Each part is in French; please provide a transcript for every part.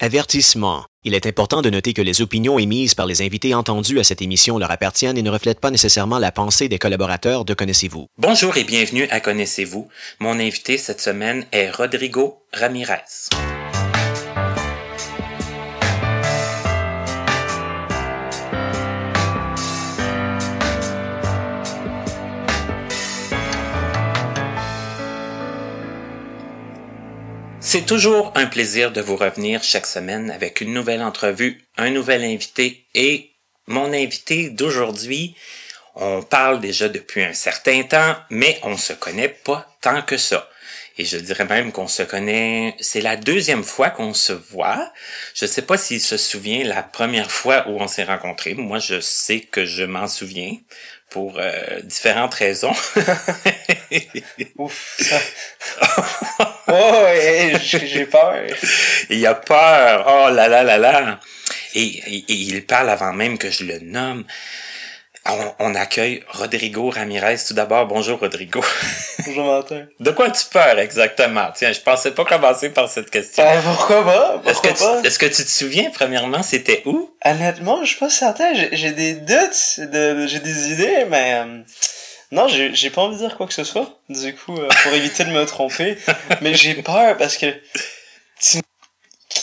Avertissement. Il est important de noter que les opinions émises par les invités entendus à cette émission leur appartiennent et ne reflètent pas nécessairement la pensée des collaborateurs de Connaissez-vous. Bonjour et bienvenue à Connaissez-vous. Mon invité cette semaine est Rodrigo Ramirez. C'est toujours un plaisir de vous revenir chaque semaine avec une nouvelle entrevue, un nouvel invité et mon invité d'aujourd'hui, on parle déjà depuis un certain temps, mais on se connaît pas tant que ça. Et je dirais même qu'on se connaît, c'est la deuxième fois qu'on se voit. Je sais pas s'il se souvient la première fois où on s'est rencontrés. Moi, je sais que je m'en souviens pour euh, différentes raisons. Ouf. oh, j'ai peur. Il a peur. Oh là là là là. Et, et, et, il parle avant même que je le nomme. On, on accueille Rodrigo Ramirez. Tout d'abord, bonjour Rodrigo. Bonjour Martin. De quoi tu peurs exactement? Tiens, je pensais pas commencer par cette question. Ben, pourquoi pas? Est-ce que, pas? tu, est-ce que tu te souviens, premièrement, c'était où? Honnêtement, je suis pas certain. J'ai- J'ai des doutes, de, j'ai des idées, mais euh, non, j'ai j'ai pas envie de dire quoi que ce soit. Du coup, euh, pour éviter de me tromper, mais j'ai peur parce que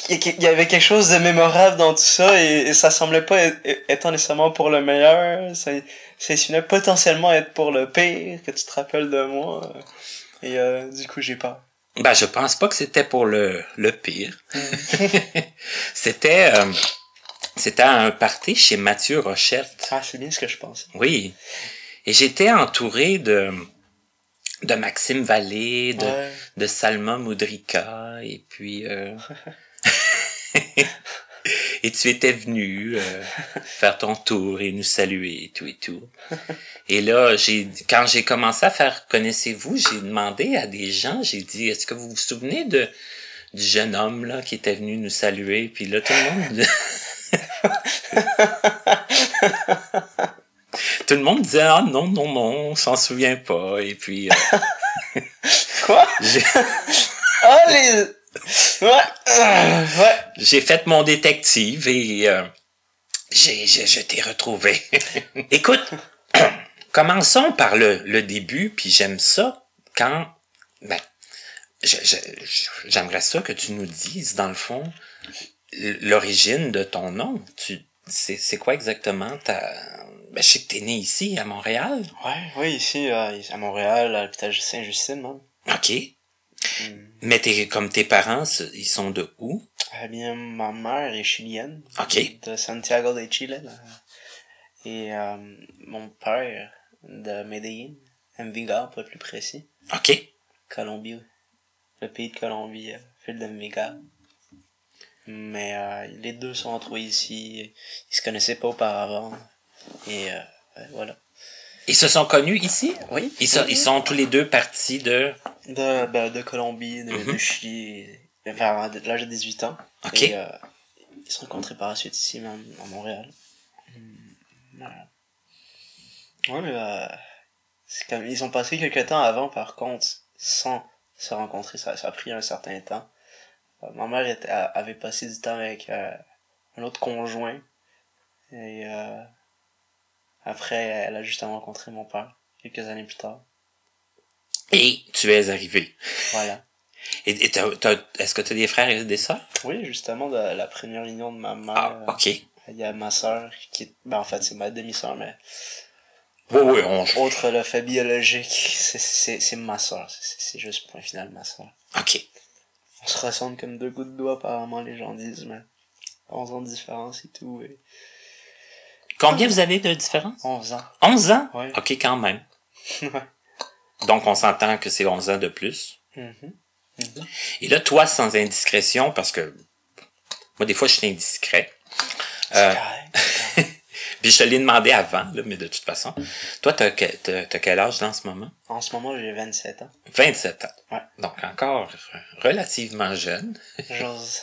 il y avait quelque chose de mémorable dans tout ça et, et ça semblait pas être, étant nécessairement pour le meilleur. Ça, ça insinuait potentiellement être pour le pire que tu te rappelles de moi. Et euh, du coup, j'ai peur. Ben, je pense pas que c'était pour le, le pire. c'était, euh, c'était un party chez Mathieu Rochette. Ah, c'est bien ce que je pense. Oui. Et j'étais entouré de, de Maxime Vallée, de, Ouais. de Salma Moudrika, et puis, euh, et tu étais venu euh, faire ton tour et nous saluer et tout et tout. Et là, j'ai quand j'ai commencé à faire connaissez-vous, j'ai demandé à des gens, j'ai dit est-ce que vous vous souvenez de du jeune homme là qui était venu nous saluer? Puis là tout le monde Tout le monde disait ah non non non, on s'en souvient pas et puis euh, Quoi? j'ai Ah, les... Ouais. euh, ouais. j'ai fait mon détective et euh, j'ai, j'ai, je t'ai retrouvé. Écoute, commençons par le, le début, puis j'aime ça quand... Ben, j'aimerais ça que tu nous dises, dans le fond, l'origine de ton nom. Tu, c'est, c'est quoi exactement ta... Ben, je sais que t'es né ici, à Montréal. Ouais, oui, ici, euh, à Montréal, à l'hôpital Saint-Justine, man. OK. Mm. Mais t'es, comme tes parents, ils sont de où? Eh bien, ma mère est chilienne. OK. De Santiago de Chile, là. Et euh, mon père de Medellín, Envigado, pour être plus précis. OK. Colombie, le pays de Colombie, euh, ville d'Envigado. Mais euh, les deux sont retrouvés ici. Ils se connaissaient pas auparavant. Et euh, ouais, voilà. Ils se sont connus ici? Oui. Ils sont, ils sont tous les deux partis de... De, ben, de Colombie, de, de Mhm. Chili, vers l'âge de 18 ans. OK. Et euh, ils se sont rencontrés par la suite ici, même, à Montréal. Hmm, voilà. Ouais, mais euh, c'est comme, ils ont passé quelques temps avant, par contre, sans se rencontrer. Ça, ça a pris un certain temps. Euh, ma mère était- avait passé du temps avec euh, un autre conjoint. Et après, elle a justement rencontré mon père, quelques années plus tard. Et tu es arrivé. Voilà. Et, et t'as- t'as- est-ce que tu as des frères et des sœurs? Oui, justement, de la première union de ma mère. Ah, ok. Il y a ma sœur qui est... Ben, en fait, c'est ma demi-sœur, mais... Oui, oui, on... Autre le fait biologique, c'est- c'est c'est ma sœur. C'est c'est juste point final ma sœur. Ok. On se ressemble comme deux gouttes d'eau, apparemment, les gens disent, mais... 11 ans de différence et tout, et... Combien vous avez de différence? 11 ans. 11 ans? Ouais. Ok, quand même. Donc, on s'entend que c'est 11 ans de plus. Mhm. Et là, toi, sans indiscrétion, parce que moi, des fois, je suis indiscret. Euh, puis je te l'ai demandé avant, là, mais de toute façon. Toi, t'as, t'as quel âge là, en ce moment? En ce moment, j'ai 27 ans. 27 ans. Ouais. Donc, encore relativement jeune. J'ose...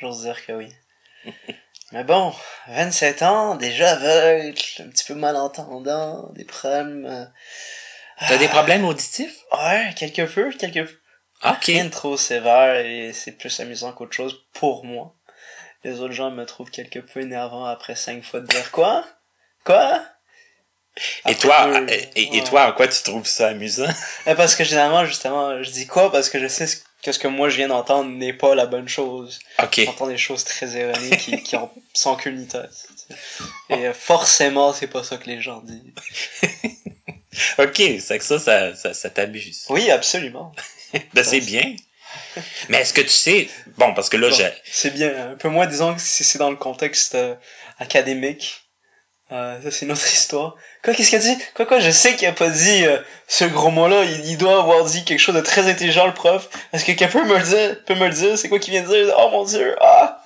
J'ose dire que oui. Mais bon, 27 ans, déjà aveugle, un petit peu malentendant, des problèmes... euh, T'as des problèmes auditifs? Ouais, quelque peu, quelque peu. Ok. Rien de trop sévère et c'est plus amusant qu'autre chose pour moi. les autres gens me trouvent quelque peu énervant après cinq fois de dire quoi? Quoi? Et toi, et, et- et ouais. toi, en quoi tu trouves ça amusant? Eh, Parce que généralement, justement, je dis quoi? Parce que je sais ce- que ce que moi je viens d'entendre n'est pas la bonne chose. Ok. J'entends des choses très erronées qui, qui ont sans queue ni tête. Et euh, forcément, c'est pas ça que les gens disent. Ok, c'est que ça, ça, ça, ça t'abuse. Oui, absolument. Ben, c'est bien. Mais est-ce que tu sais, bon, parce que là, Bon, j'ai, C'est bien. Un peu moins, disons que si c'est dans le contexte euh, académique. Euh, ça, c'est une autre histoire. Quoi, qu'est-ce qu'il a dit? Quoi, quoi, je sais qu'il a pas dit euh, ce gros mot-là. Il, il doit avoir dit quelque chose de très intelligent, le prof. Est-ce que quelqu'un peut me le dire? Peut me le dire? C'est quoi qu'il vient de dire? Oh mon dieu! Ah!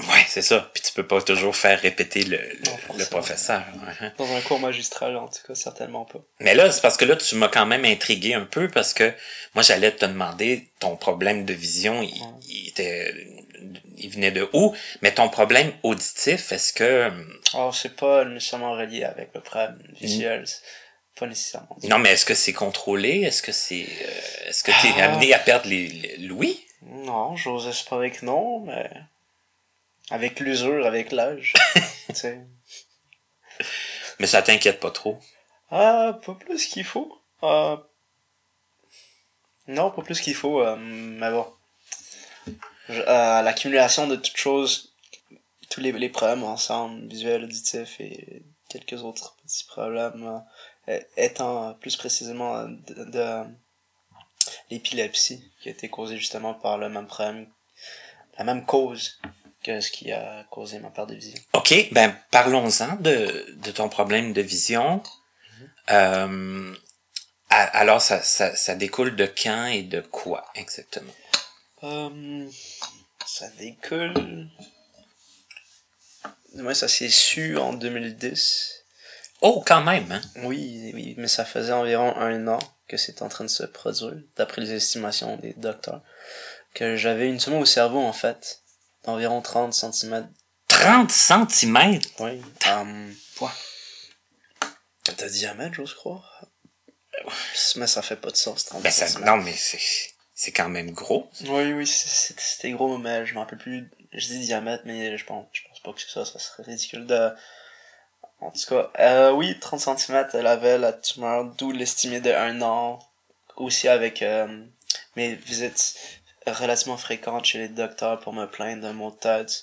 ouais, c'est ça. Puis tu peux pas toujours faire répéter le, le, Non, forcément. le professeur. ouais. Dans un cours magistral, en tout cas, certainement pas. Mais là, c'est parce que là, tu m'as quand même intrigué un peu parce que moi, j'allais te demander ton problème de vision, il, il était, il venait de où? Mais ton problème auditif, est-ce que, Alors, c'est pas nécessairement relié avec le problème visuel. c'est Pas nécessairement. non, mais est-ce que c'est contrôlé? Est-ce que c'est, euh, est-ce que t'es Ah. amené à perdre les, les l'ouïe? Non, j'ose espérer que non, mais avec l'usure, avec l'âge. tu sais. Mais ça t'inquiète pas trop? Ah, pas plus qu'il faut. Ah. Non, pas plus qu'il faut, euh, mais bon. Euh, L'accumulation de toutes choses, tous les, les problèmes ensemble, visuel, auditif et quelques autres petits problèmes, euh, étant plus précisément euh, de, de l'épilepsie, qui a été causée justement par le même problème, la même cause que ce qui a causé ma perte de vision. OK, ben parlons-en de, de ton problème de vision. Euh, a- alors, ça, ça, ça découle de quand et de quoi exactement? Euh, ça découle. Ouais, ça s'est su en 2010. Oh, quand même, hein? Oui, oui, mais ça faisait environ un an que c'était en train de se produire, d'après les estimations des docteurs. Que j'avais une tumeur au cerveau, en fait, d'environ 30 cm. 30 centimètres? Oui. Um, de diamètre, j'ose croire. Mais ça fait pas de sens, 30 Ben, ça, centimètres. non, mais c'est, c'est quand même gros. Oui, oui, c'est- c'est- c'était gros, mais je m'en rappelle plus. Je dis diamètre, mais je pense, je pense pas que ça, ça serait ridicule de... En tout cas, euh, oui, 30 cm, elle avait la tumeur, d'où l'estimé de un an. Aussi avec euh, mes visites relativement fréquentes chez les docteurs pour me plaindre d'un mot de tête.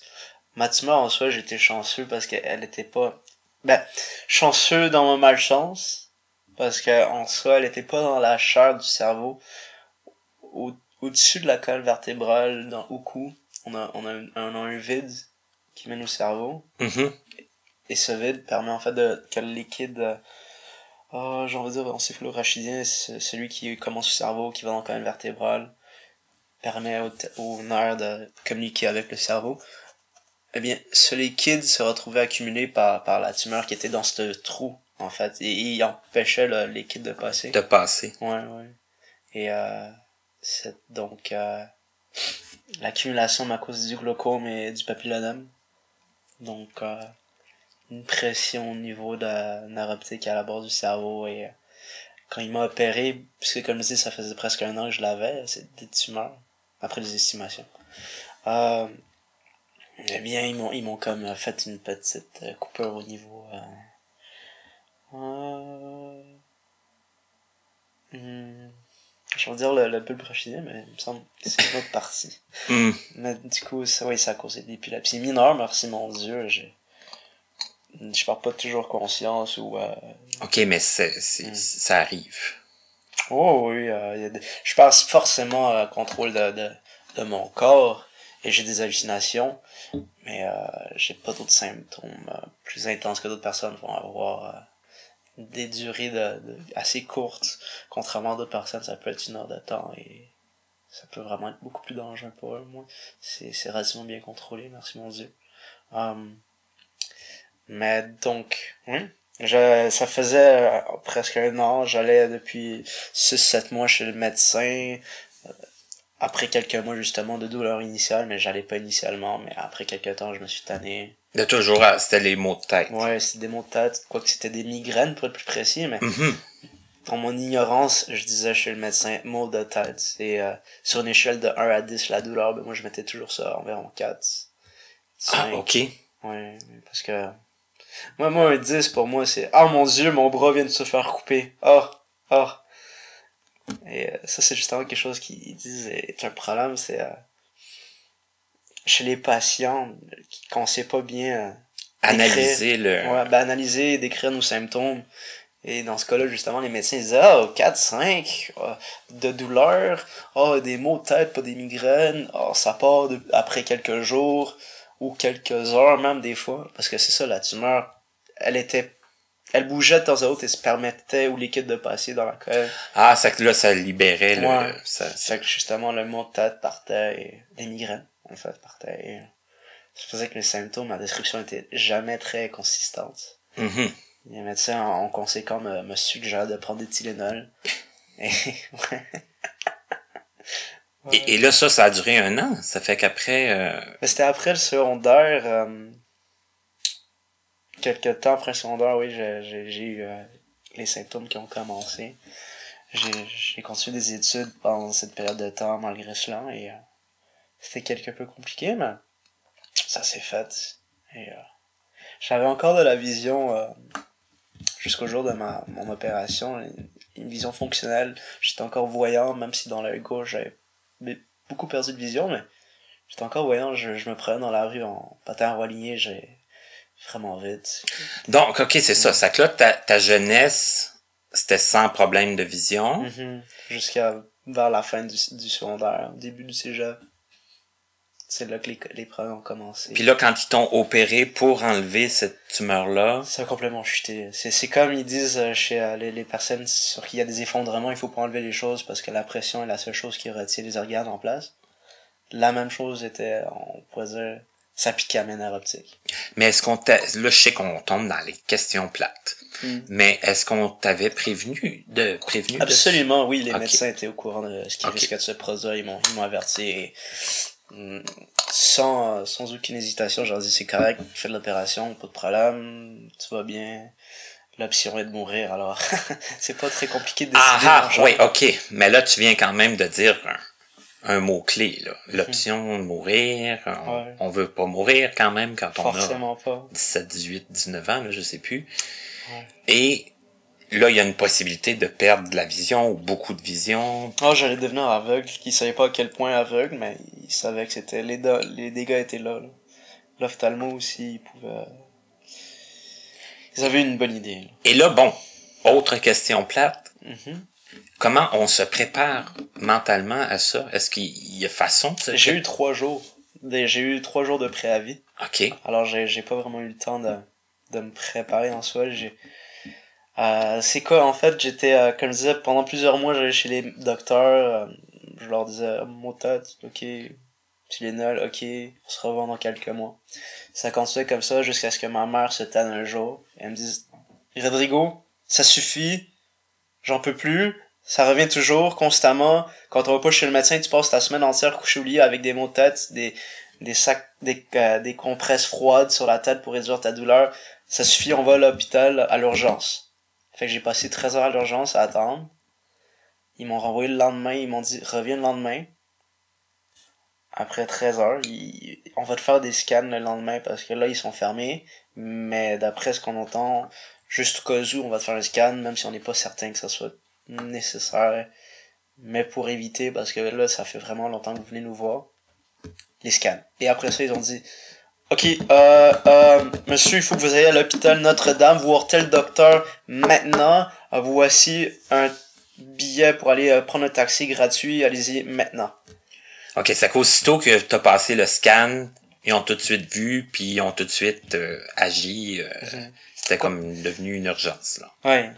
Ma tumeur, en soi, j'étais chanceux parce qu'elle était pas... Ben, chanceux dans ma malchance, parce que en soi, elle était pas dans la chair du cerveau au, au-dessus de la colonne vertébrale, dans, au cou, on a, on, a un, on un vide qui mène au cerveau. Mhm. Et ce vide permet en fait de, que le liquide, euh, ah, j'ai envie de dire encéphalorachidien, celui qui commence au cerveau, qui va dans la colonne vertébrale, permet au, t- au nerf de communiquer avec le cerveau. Eh bien, ce liquide se retrouvait accumulé par, par la tumeur qui était dans ce trou, en fait, et il empêchait le liquide de passer. De passer. Ouais, ouais. Et euh, c'est donc euh, l'accumulation à cause du glaucome et du papillodème. Donc, euh, une pression au niveau de la nerf optique à la base du cerveau. Et euh, quand il m'a opéré, puisque comme je dis, ça faisait presque un an que je l'avais, c'est des tumeurs, après les estimations. Euh, eh bien, ils m'ont, ils m'ont comme fait une petite coupure au niveau... Hmm. Je vais dire le, le bulbe rachidien, mais il me semble que c'est une autre partie. Hmm. Mais du coup, ça, oui, ça a causé de l'épilepsie mineure, merci mon dieu. j'ai- Je parle pas toujours conscience ou... Euh... OK, mais c'est, c'est, Mm. ça arrive. Oh oui, euh, il y a des- je passe forcément à contrôle de, de, de mon corps et j'ai des hallucinations, mais euh, j'ai pas d'autres symptômes euh, plus intenses que d'autres personnes vont avoir. Des durées de, de- assez courtes, contrairement à d'autres personnes, ça peut être une heure de temps et ça peut vraiment être beaucoup plus dangereux pour eux. Moi, c'est c'est relativement bien contrôlé, merci mon dieu. Hum, mais donc, oui, je, ça faisait euh, presque un an, j'allais depuis 6-7 mois chez le médecin. Après quelques mois justement de douleur initiale, mais j'allais pas initialement, mais après quelques temps je me suis tanné. De toujours, ah, c'était les mots de tête. Ouais, c'est des maux de tête, quoique c'était des migraines pour être plus précis, mais dans mon ignorance, je disais chez le médecin maux de tête. Et euh, sur une échelle de 1 à 10, la douleur, ben moi je mettais toujours ça environ 4. Ah, Cinq. ok. Ouais, parce que. Moi, moi, un 10 pour moi, c'est Ah mon dieu, mon bras vient de se faire couper. Oh, oh. Et euh, ça, c'est justement quelque chose qu'ils disent est un problème, c'est. euh, chez les patients, qui- qu'on sait pas bien. euh, Analyser le. Ouais, ben, analyser et décrire nos symptômes. Et dans ce cas-là, justement, les médecins disaient, ah, 4, 5, euh, de douleur, ah, des maux de tête, pas des migraines, ah, ça part de- après quelques jours, ou quelques heures même des fois, parce que c'est ça, la tumeur, elle était, elle bougeait de temps à autre et se permettait au liquide de passer dans la colle. Ah, ça que là, ça libérait le. Ouais. ça- C'est que justement, le mot de tête partait, et les migraines, en fait, partaient, et ça faisait que les symptômes, la description était jamais très consistante. Mhm. Les médecins, en conséquent, me, me suggèrent de prendre des Tylenol. Et, ouais. Et, et là, ça, ça a duré un an? Ça fait qu'après. euh, Mais c'était après le secondaire, euh, quelques temps après le secondaire, oui, j'ai, j'ai, eu euh, les symptômes qui ont commencé. J'ai, continué des études pendant cette période de temps, malgré cela, et euh, c'était quelque peu compliqué, mais ça s'est fait. Et euh, j'avais encore de la vision euh, jusqu'au jour de ma mon opération, une, vision fonctionnelle. J'étais encore voyant, même si dans l'œil gauche j'avais beaucoup perdu de vision, mais J'étais encore voyant, je, je me prenais dans la rue en patin religné, j'ai vraiment vite. Donc, ok, c'est ça. Ça que là, ta, ta jeunesse, c'était sans problème de vision? Mhm. Jusqu'à vers la fin du, du secondaire, au début du cégep. C'est là que les, les problèmes ont commencé. Puis là, quand ils t'ont opéré pour enlever cette tumeur-là, Ça a complètement chuté. C'est, c'est comme ils disent euh, chez euh, les, les personnes sur qui il y a des effondrements, il faut pas enlever les choses parce que la pression est la seule chose qui retient les organes en place. La même chose était, on pourrait dire, ça piquait à mes nerfs optiques. mais est-ce qu'on t'a... Là, je sais qu'on tombe dans les questions plates. Mm. Mais est-ce qu'on t'avait prévenu de... Prévenu de- Absolument, oui, les médecins étaient au courant de ce qui Ok. risquait de se produire, ils m'ont, ils m'ont averti et, mm, sans, sans aucune hésitation, j'ai dit c'est correct, fais de l'opération, pas de problème, tout va bien. L'option est de mourir, alors c'est pas très compliqué de décider. Ah ah, oui, ok. Mais là, tu viens quand même de dire un, mot-clé, là. L'option de mourir. On, Ouais. on veut pas mourir quand même quand on a Forcément pas. 17, 18, 19 ans, là, je sais plus. Ouais. Et là, il y a une possibilité de perdre de la vision ou beaucoup de vision. Oh, j'allais devenir aveugle, qui savait pas à quel point aveugle, mais il savait que c'était, les, les dégâts étaient là. L'ophtalmo aussi, il pouvait, ils avaient une bonne idée, là. Et là, bon, autre question plate. Mhm. Comment on se prépare mentalement à ça? Est-ce qu'il y a façon de J'ai eu trois jours. J'ai eu trois jours de préavis. OK. Alors j'ai pas vraiment eu le temps de, de me préparer en soi. J'ai euh, c'est quoi en fait j'étais euh, comme je disais pendant plusieurs mois j'allais chez les docteurs. euh, je leur disais mon tête ok Tylenol ok on se revoit dans quelques mois. Ça continuait comme ça jusqu'à ce que ma mère se tanne un jour et elle me dise Rodrigo ça suffit j'en peux plus ça revient toujours constamment. Quand on va pas chez le médecin tu passes ta semaine entière couché au lit avec des maux de tête des des sacs des, euh, des compresses froides sur la tête pour réduire ta douleur. Ça suffit on va à l'hôpital à l'urgence. Fait que j'ai passé 13 heures à l'urgence à attendre. Ils m'ont renvoyé le lendemain ils m'ont dit reviens le lendemain. Après 13 heures ils- on va te faire des scans le lendemain parce que là ils sont fermés. Mais d'après ce qu'on entend juste au cas où on va te faire un scan même si on n'est pas certain que ça soit nécessaire mais pour éviter parce que là ça fait vraiment longtemps que vous venez nous voir les scans et après ça ils ont dit ok euh, euh, monsieur il faut que vous ayez à l'hôpital Notre-Dame voir tel docteur maintenant voici un billet pour aller euh, prendre un taxi gratuit allez-y maintenant OK, c'est qu'aussitôt que t'as passé le scan, ils ont tout de suite vu, puis ils ont tout de suite euh, agi. euh, Mhm. C'était comme devenu une urgence, là. Ouais.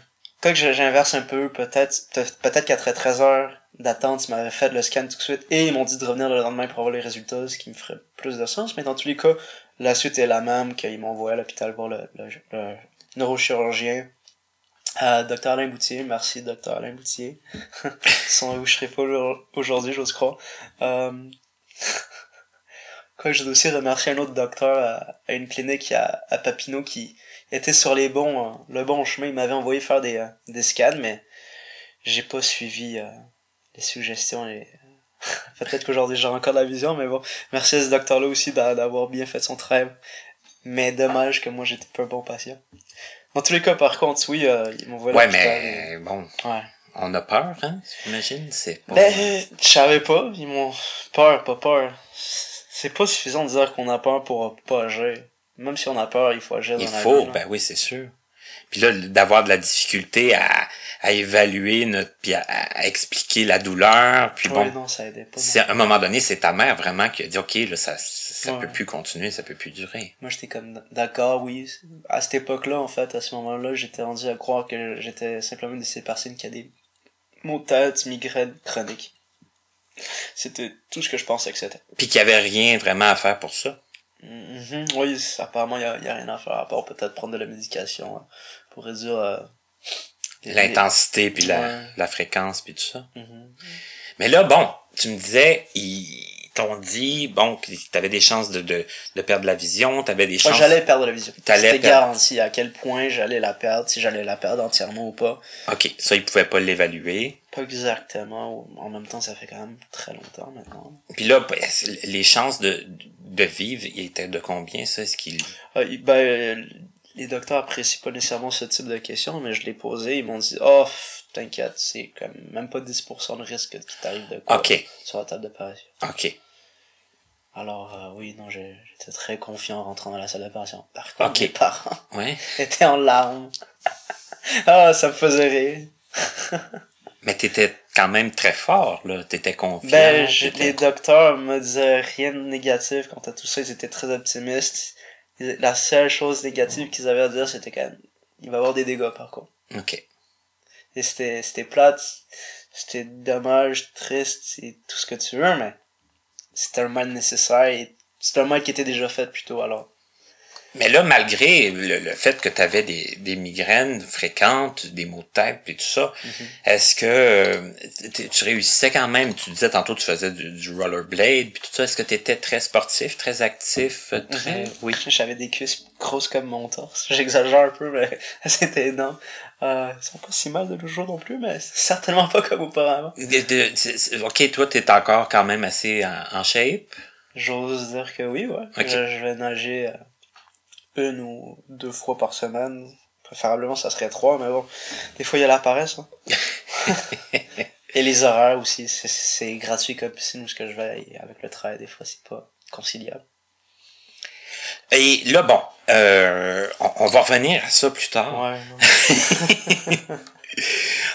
Quoi que je- j'inverse un peu, peut-être peut- peut-être qu'après 13 heures d'attente, ils m'avaient fait le scan tout de suite et ils m'ont dit de revenir le lendemain pour avoir les résultats, ce qui me ferait plus de sens. Mais dans tous les cas, la suite est la même, qu'ils m'ont envoyé à l'hôpital voir le, le, neurochirurgien. Euh, docteur Alain Boutier, merci docteur Alain Boutier. Sans vous, je serais pas aujourd'hui, j'ose croire. Euh... Quoi, je dois aussi remercier un autre docteur à, à une clinique à, à Papineau qui était sur les bons, euh, le bon chemin. Il m'avait envoyé faire des, euh, des scans, mais j'ai pas suivi euh, les suggestions. Les... Peut-être qu'aujourd'hui j'ai encore la vision, mais bon. Merci à ce docteur-là aussi d'a- d'avoir bien fait son travail. Mais dommage que moi j'étais pas un bon patient. Dans tous les cas, par contre, oui, euh, ils m'ont Ouais, mais bon, Ouais. on a peur, hein, j'imagine, c'est pas... Ben, je savais pas. Ils m'ont peur, pas peur. C'est pas suffisant de dire qu'on a peur pour pas agir. Même si on a peur, il faut agir Il dans la faut, vie, là. ben oui, c'est sûr. Puis là, d'avoir de la difficulté à, à évaluer notre, puis à, à expliquer la douleur, puis Ouais, bon, non, ça aidait pas. c'est à un moment donné, c'est ta mère vraiment qui a dit, ok, là, ça, ça Ouais. peut plus continuer, ça peut plus durer. Moi, j'étais comme d'accord, oui. À cette époque-là, en fait, à ce moment-là, j'étais rendu à croire que j'étais simplement une de ces personnes qui a des maux de tête, migraines chroniques. C'était tout ce que je pensais que c'était. Puis qu'il y avait rien vraiment à faire pour ça. Mhm. Oui, apparemment, il y a, rien à faire à part peut-être prendre de la médication hein, pour réduire euh, les- L'intensité, puis la, Ouais. la fréquence, puis tout ça. Mhm. Mais là, bon, tu me disais, ils t'ont dit, bon, que t'avais des chances de, de, de perdre la vision, t'avais des Moi, chances... j'allais perdre la vision. C'était garanti à quel point j'allais la perdre, si j'allais la perdre entièrement ou pas. Ok, ça, ils pouvaient pas l'évaluer. Pas exactement. En même temps, ça fait quand même très longtemps maintenant. Puis là, ben, les chances de, de vivre, étaient de combien, ça? Est-ce qu'ils... Ah, ben, euh, les docteurs apprécient pas nécessairement ce type de questions, mais je l'ai posé, ils m'ont dit, oh, t'inquiète, c'est comme même pas 10% de risque qu'il t'arrive de quoi sur la table d'opération. ok. Alors, euh, oui, non, j'étais très confiant en rentrant dans la salle d'opération. Par contre, Ok. mes parents Ouais. étaient en larmes. ah, ça me faisait rire. Mais t'étais quand même très fort, là. T'étais confiant. Ben, les docteurs me disaient rien de négatif quant à tout ça, ils étaient très optimistes. La seule chose négative qu'ils avaient à dire, c'était quand même, il va y avoir des dégâts par contre. Ok. Et c'était, c'était plate, c'était dommage, triste, c'est tout ce que tu veux, mais c'était un mal nécessaire et c'était un mal qui était déjà fait plutôt alors. Mais là, malgré le, le fait que t'avais des, des migraines fréquentes, des maux de tête, puis tout ça, est-ce que euh, tu réussissais quand même? Tu disais tantôt que tu faisais du, du rollerblade, puis tout ça. Est-ce que t'étais très sportif, très actif, euh, très... Mhm. Oui. J'avais des cuisses grosses comme mon torse. J'exagère un peu, mais c'était énorme. Euh, ils sont pas si mal de nos jours non plus, mais certainement pas comme auparavant. De- de- ok, toi, t'es encore quand même assez en, en shape? J'ose dire que oui, ouais. Ok. Je, je vais nager euh, une ou deux fois par semaine. Préférablement, ça serait trois, mais bon. Des fois, il y a la paresse. Hein. Et les horaires aussi. C'est- gratuit comme piscine où ce que je vais. Avec le travail, des fois, c'est pas conciliable. Et là, bon, euh, on, on va revenir à ça plus tard. Ouais.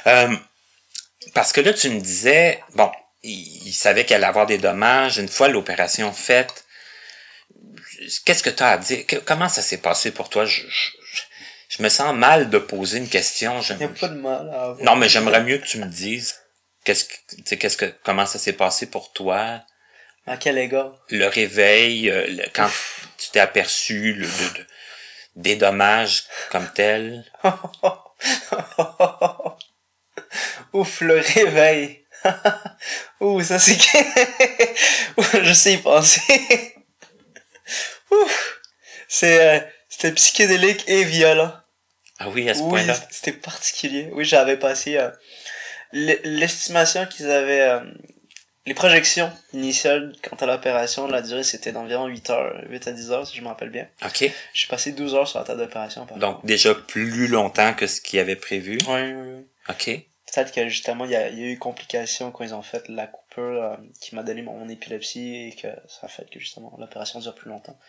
Euh, parce que là, tu me disais, bon, il, il savait qu'elle allait avoir des dommages une fois l'opération faite. Qu'est-ce que tu as à dire? Que- comment ça s'est passé pour toi? Je, je, je- me sens mal de poser une question. Il n'y a pas de mal à avoir. non, mais j'aimerais mieux que tu me dises qu'est-ce que, tu sais, qu'est-ce que, comment ça s'est passé pour toi? À quel égard? Le réveil, euh, le- quand tu t'es aperçu le, de- de- des dommages comme tels? Ouf, le réveil. Ouh, ça c'est je sais y penser. Ouf. C'est, euh, c'était psychédélique et violent. Ah oui, à ce Oui, point-là. c'était particulier. Oui, j'avais passé euh, l'e- l'estimation qu'ils avaient, euh, les projections initiales quant à l'opération, la durée c'était d'environ 8 heures, 8 à 10 heures si je me rappelle bien. OK. J'ai passé 12 heures sur la table d'opération. Donc, déjà plus longtemps que ce qu'il avait prévu. Oui, oui, oui. OK. Peut-être que justement, il y y a eu complications quand ils ont fait la coupure euh, qui m'a donné mon épilepsie et que ça a fait que justement l'opération dure plus longtemps.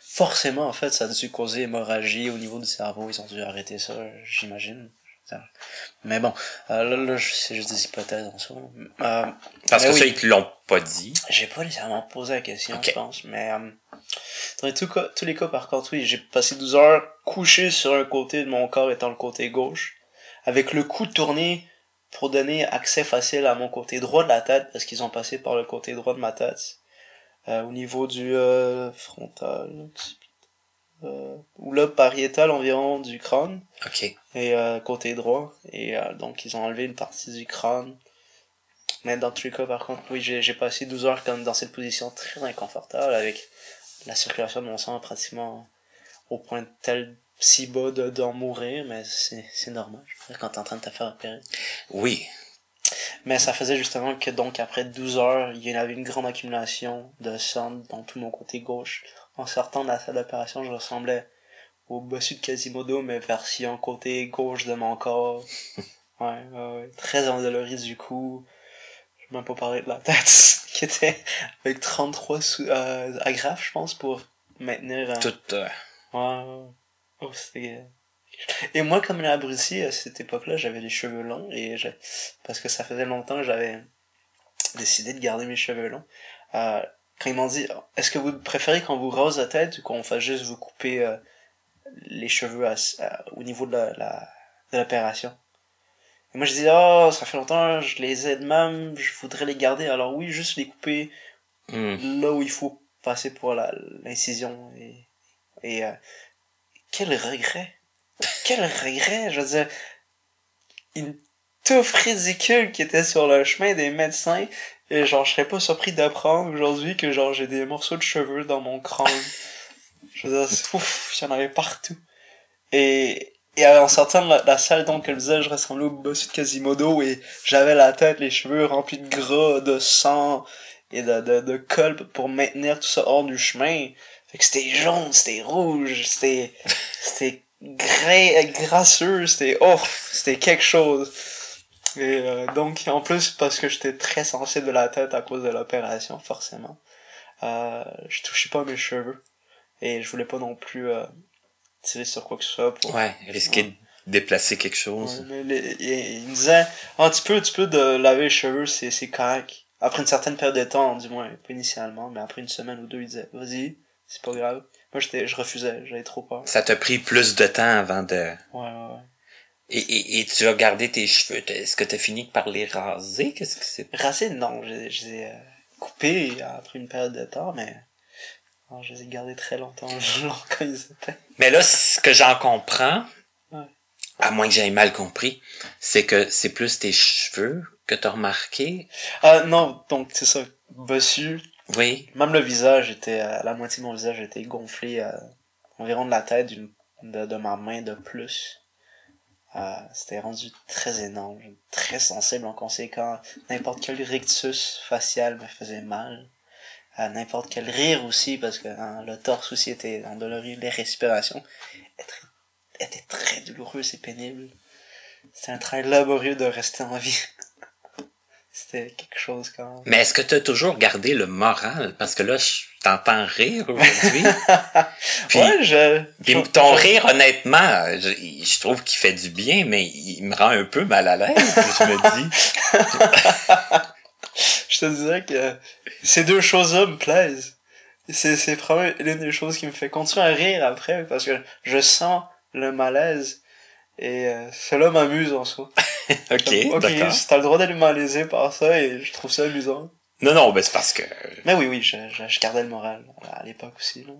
Forcément, en fait, ça a dû causer hémorragie au niveau du cerveau. Ils ont dû arrêter ça, j'imagine. Mais bon, euh, là, là c'est juste des hypothèses en soi. Euh, Parce que oui. ça, ils te l'ont pas dit. j'ai pas nécessairement posé la question, je pense, mais euh, dans cas, tous les cas, par contre, oui, j'ai passé 12 heures couché sur un côté de mon corps étant le côté gauche, avec le cou tourné pour donner accès facile à mon côté droit de la tête, parce qu'ils ont passé par le côté droit de ma tête, euh, au niveau du euh, frontal, euh, ou lobe pariétal environ du crâne, et côté droit. Et donc ils ont enlevé une partie du crâne. Mais dans tous les cas par contre oui j'ai j'ai passé 12 heures comme dans cette position très inconfortable avec la circulation de mon sang pratiquement au point tel si bas de d'en mourir mais c'est c'est normal je veux dire, quand t'es en train de te faire opérer Oui. Mais ça faisait justement que donc après 12 heures, il y avait une grande accumulation de sang dans tout mon côté gauche. En sortant de la salle d'opération, je ressemblais au bossu de Quasimodo, mais version côté gauche de mon corps. Ouais, ouais, ouais. Très endolori du coup. Je vais même pas parler de la tête, qui était avec 33 sous, euh, agrafes, je pense, pour maintenir... euh, Tout, euh, ouais. Oh, c'était... Et moi, comme l'abruti, à cette époque-là, j'avais les cheveux longs, et je... parce que ça faisait longtemps que j'avais décidé de garder mes cheveux longs. Euh, quand ils m'ont dit, est-ce que vous préférez qu'on vous rase la tête ou qu'on fasse juste vous couper euh, les cheveux à- à- au niveau de la, la- de l'opération? Et moi, je dis, oh, ça fait longtemps, je les ai de même, je voudrais les garder. Alors oui, juste les couper hmm. là où il faut passer pour la- l'incision et, et euh, quel regret. Quel regret je veux dire. Une touffe ridicule qui était sur le chemin des médecins. Et genre je serais pas surpris d'apprendre aujourd'hui que genre j'ai des morceaux de cheveux dans mon crâne. Je veux dire ouf il y en avait partout. Et et en sortant de la, salle donc je disais je ressemblais au boss de Quasimodo et j'avais la tête les cheveux remplis de gras de sang et de, de, de colle pour maintenir tout ça hors du chemin. Fait que c'était jaune, c'était rouge, c'était, c'était gras, grasseux, c'était, oh, c'était quelque chose. Et euh, donc, en plus, parce que j'étais très sensible de la tête à cause de l'opération, forcément, euh, je touchais pas mes cheveux. Et je voulais pas non plus euh, tirer sur quoi que ce soit pour... Ouais, risquer de déplacer quelque Ouais, chose. mais les- il, il me disait, ah, tu peux, tu peux de laver les cheveux, c'est, c'est correct. Après une certaine période de temps, du moins, pas initialement, mais après une semaine ou deux, il disait, vas-y, c'est pas grave. Moi, j'étais, je refusais, j'avais trop peur. Ça t'a pris plus de temps avant de... Ouais, ouais, ouais. Et, et, et tu as gardé tes cheveux. Est-ce que t'as fini par les raser? Qu'est-ce que c'est? Racine, non, je, je les ai euh, coupés après une période de temps, mais non, je les ai gardés très longtemps, long quand ils étaient. Mais là, ce que j'en comprends, Ouais. à moins que j'aie mal compris, c'est que c'est plus tes cheveux que t'as remarqué. Ah, non, donc, c'est ça, bossu, Oui. Même le visage était, euh, la moitié de mon visage était gonflé euh, environ de la tête de, de ma main de plus. Euh, c'était rendu très énorme, très sensible en conséquent. N'importe quel rictus facial me faisait mal. Euh, n'importe quel rire aussi, parce que hein, le torse aussi était endolori, les respirations étaient, étaient très douloureuses et pénibles. C'était un travail laborieux de rester en vie. C'était quelque chose quand même. Mais est-ce que t'as toujours gardé le moral? Parce que là, je t'entends rire aujourd'hui. Puis, ouais, je... puis ton rire, honnêtement, je, je trouve qu'il fait du bien, mais il me rend un peu mal à l'aise. je me dis. je te dirais que ces deux choses-là me plaisent. C'est, c'est probablement l'une des choses qui me fait continuer à rire après, parce que je sens le malaise, et euh, cela m'amuse en soi. Ok, ok, d'accord. t'as le droit d'aller malaiser par ça, et je trouve ça amusant. Non, non, ben c'est parce que... Mais oui, oui, je, je, je gardais le moral à l'époque aussi. là.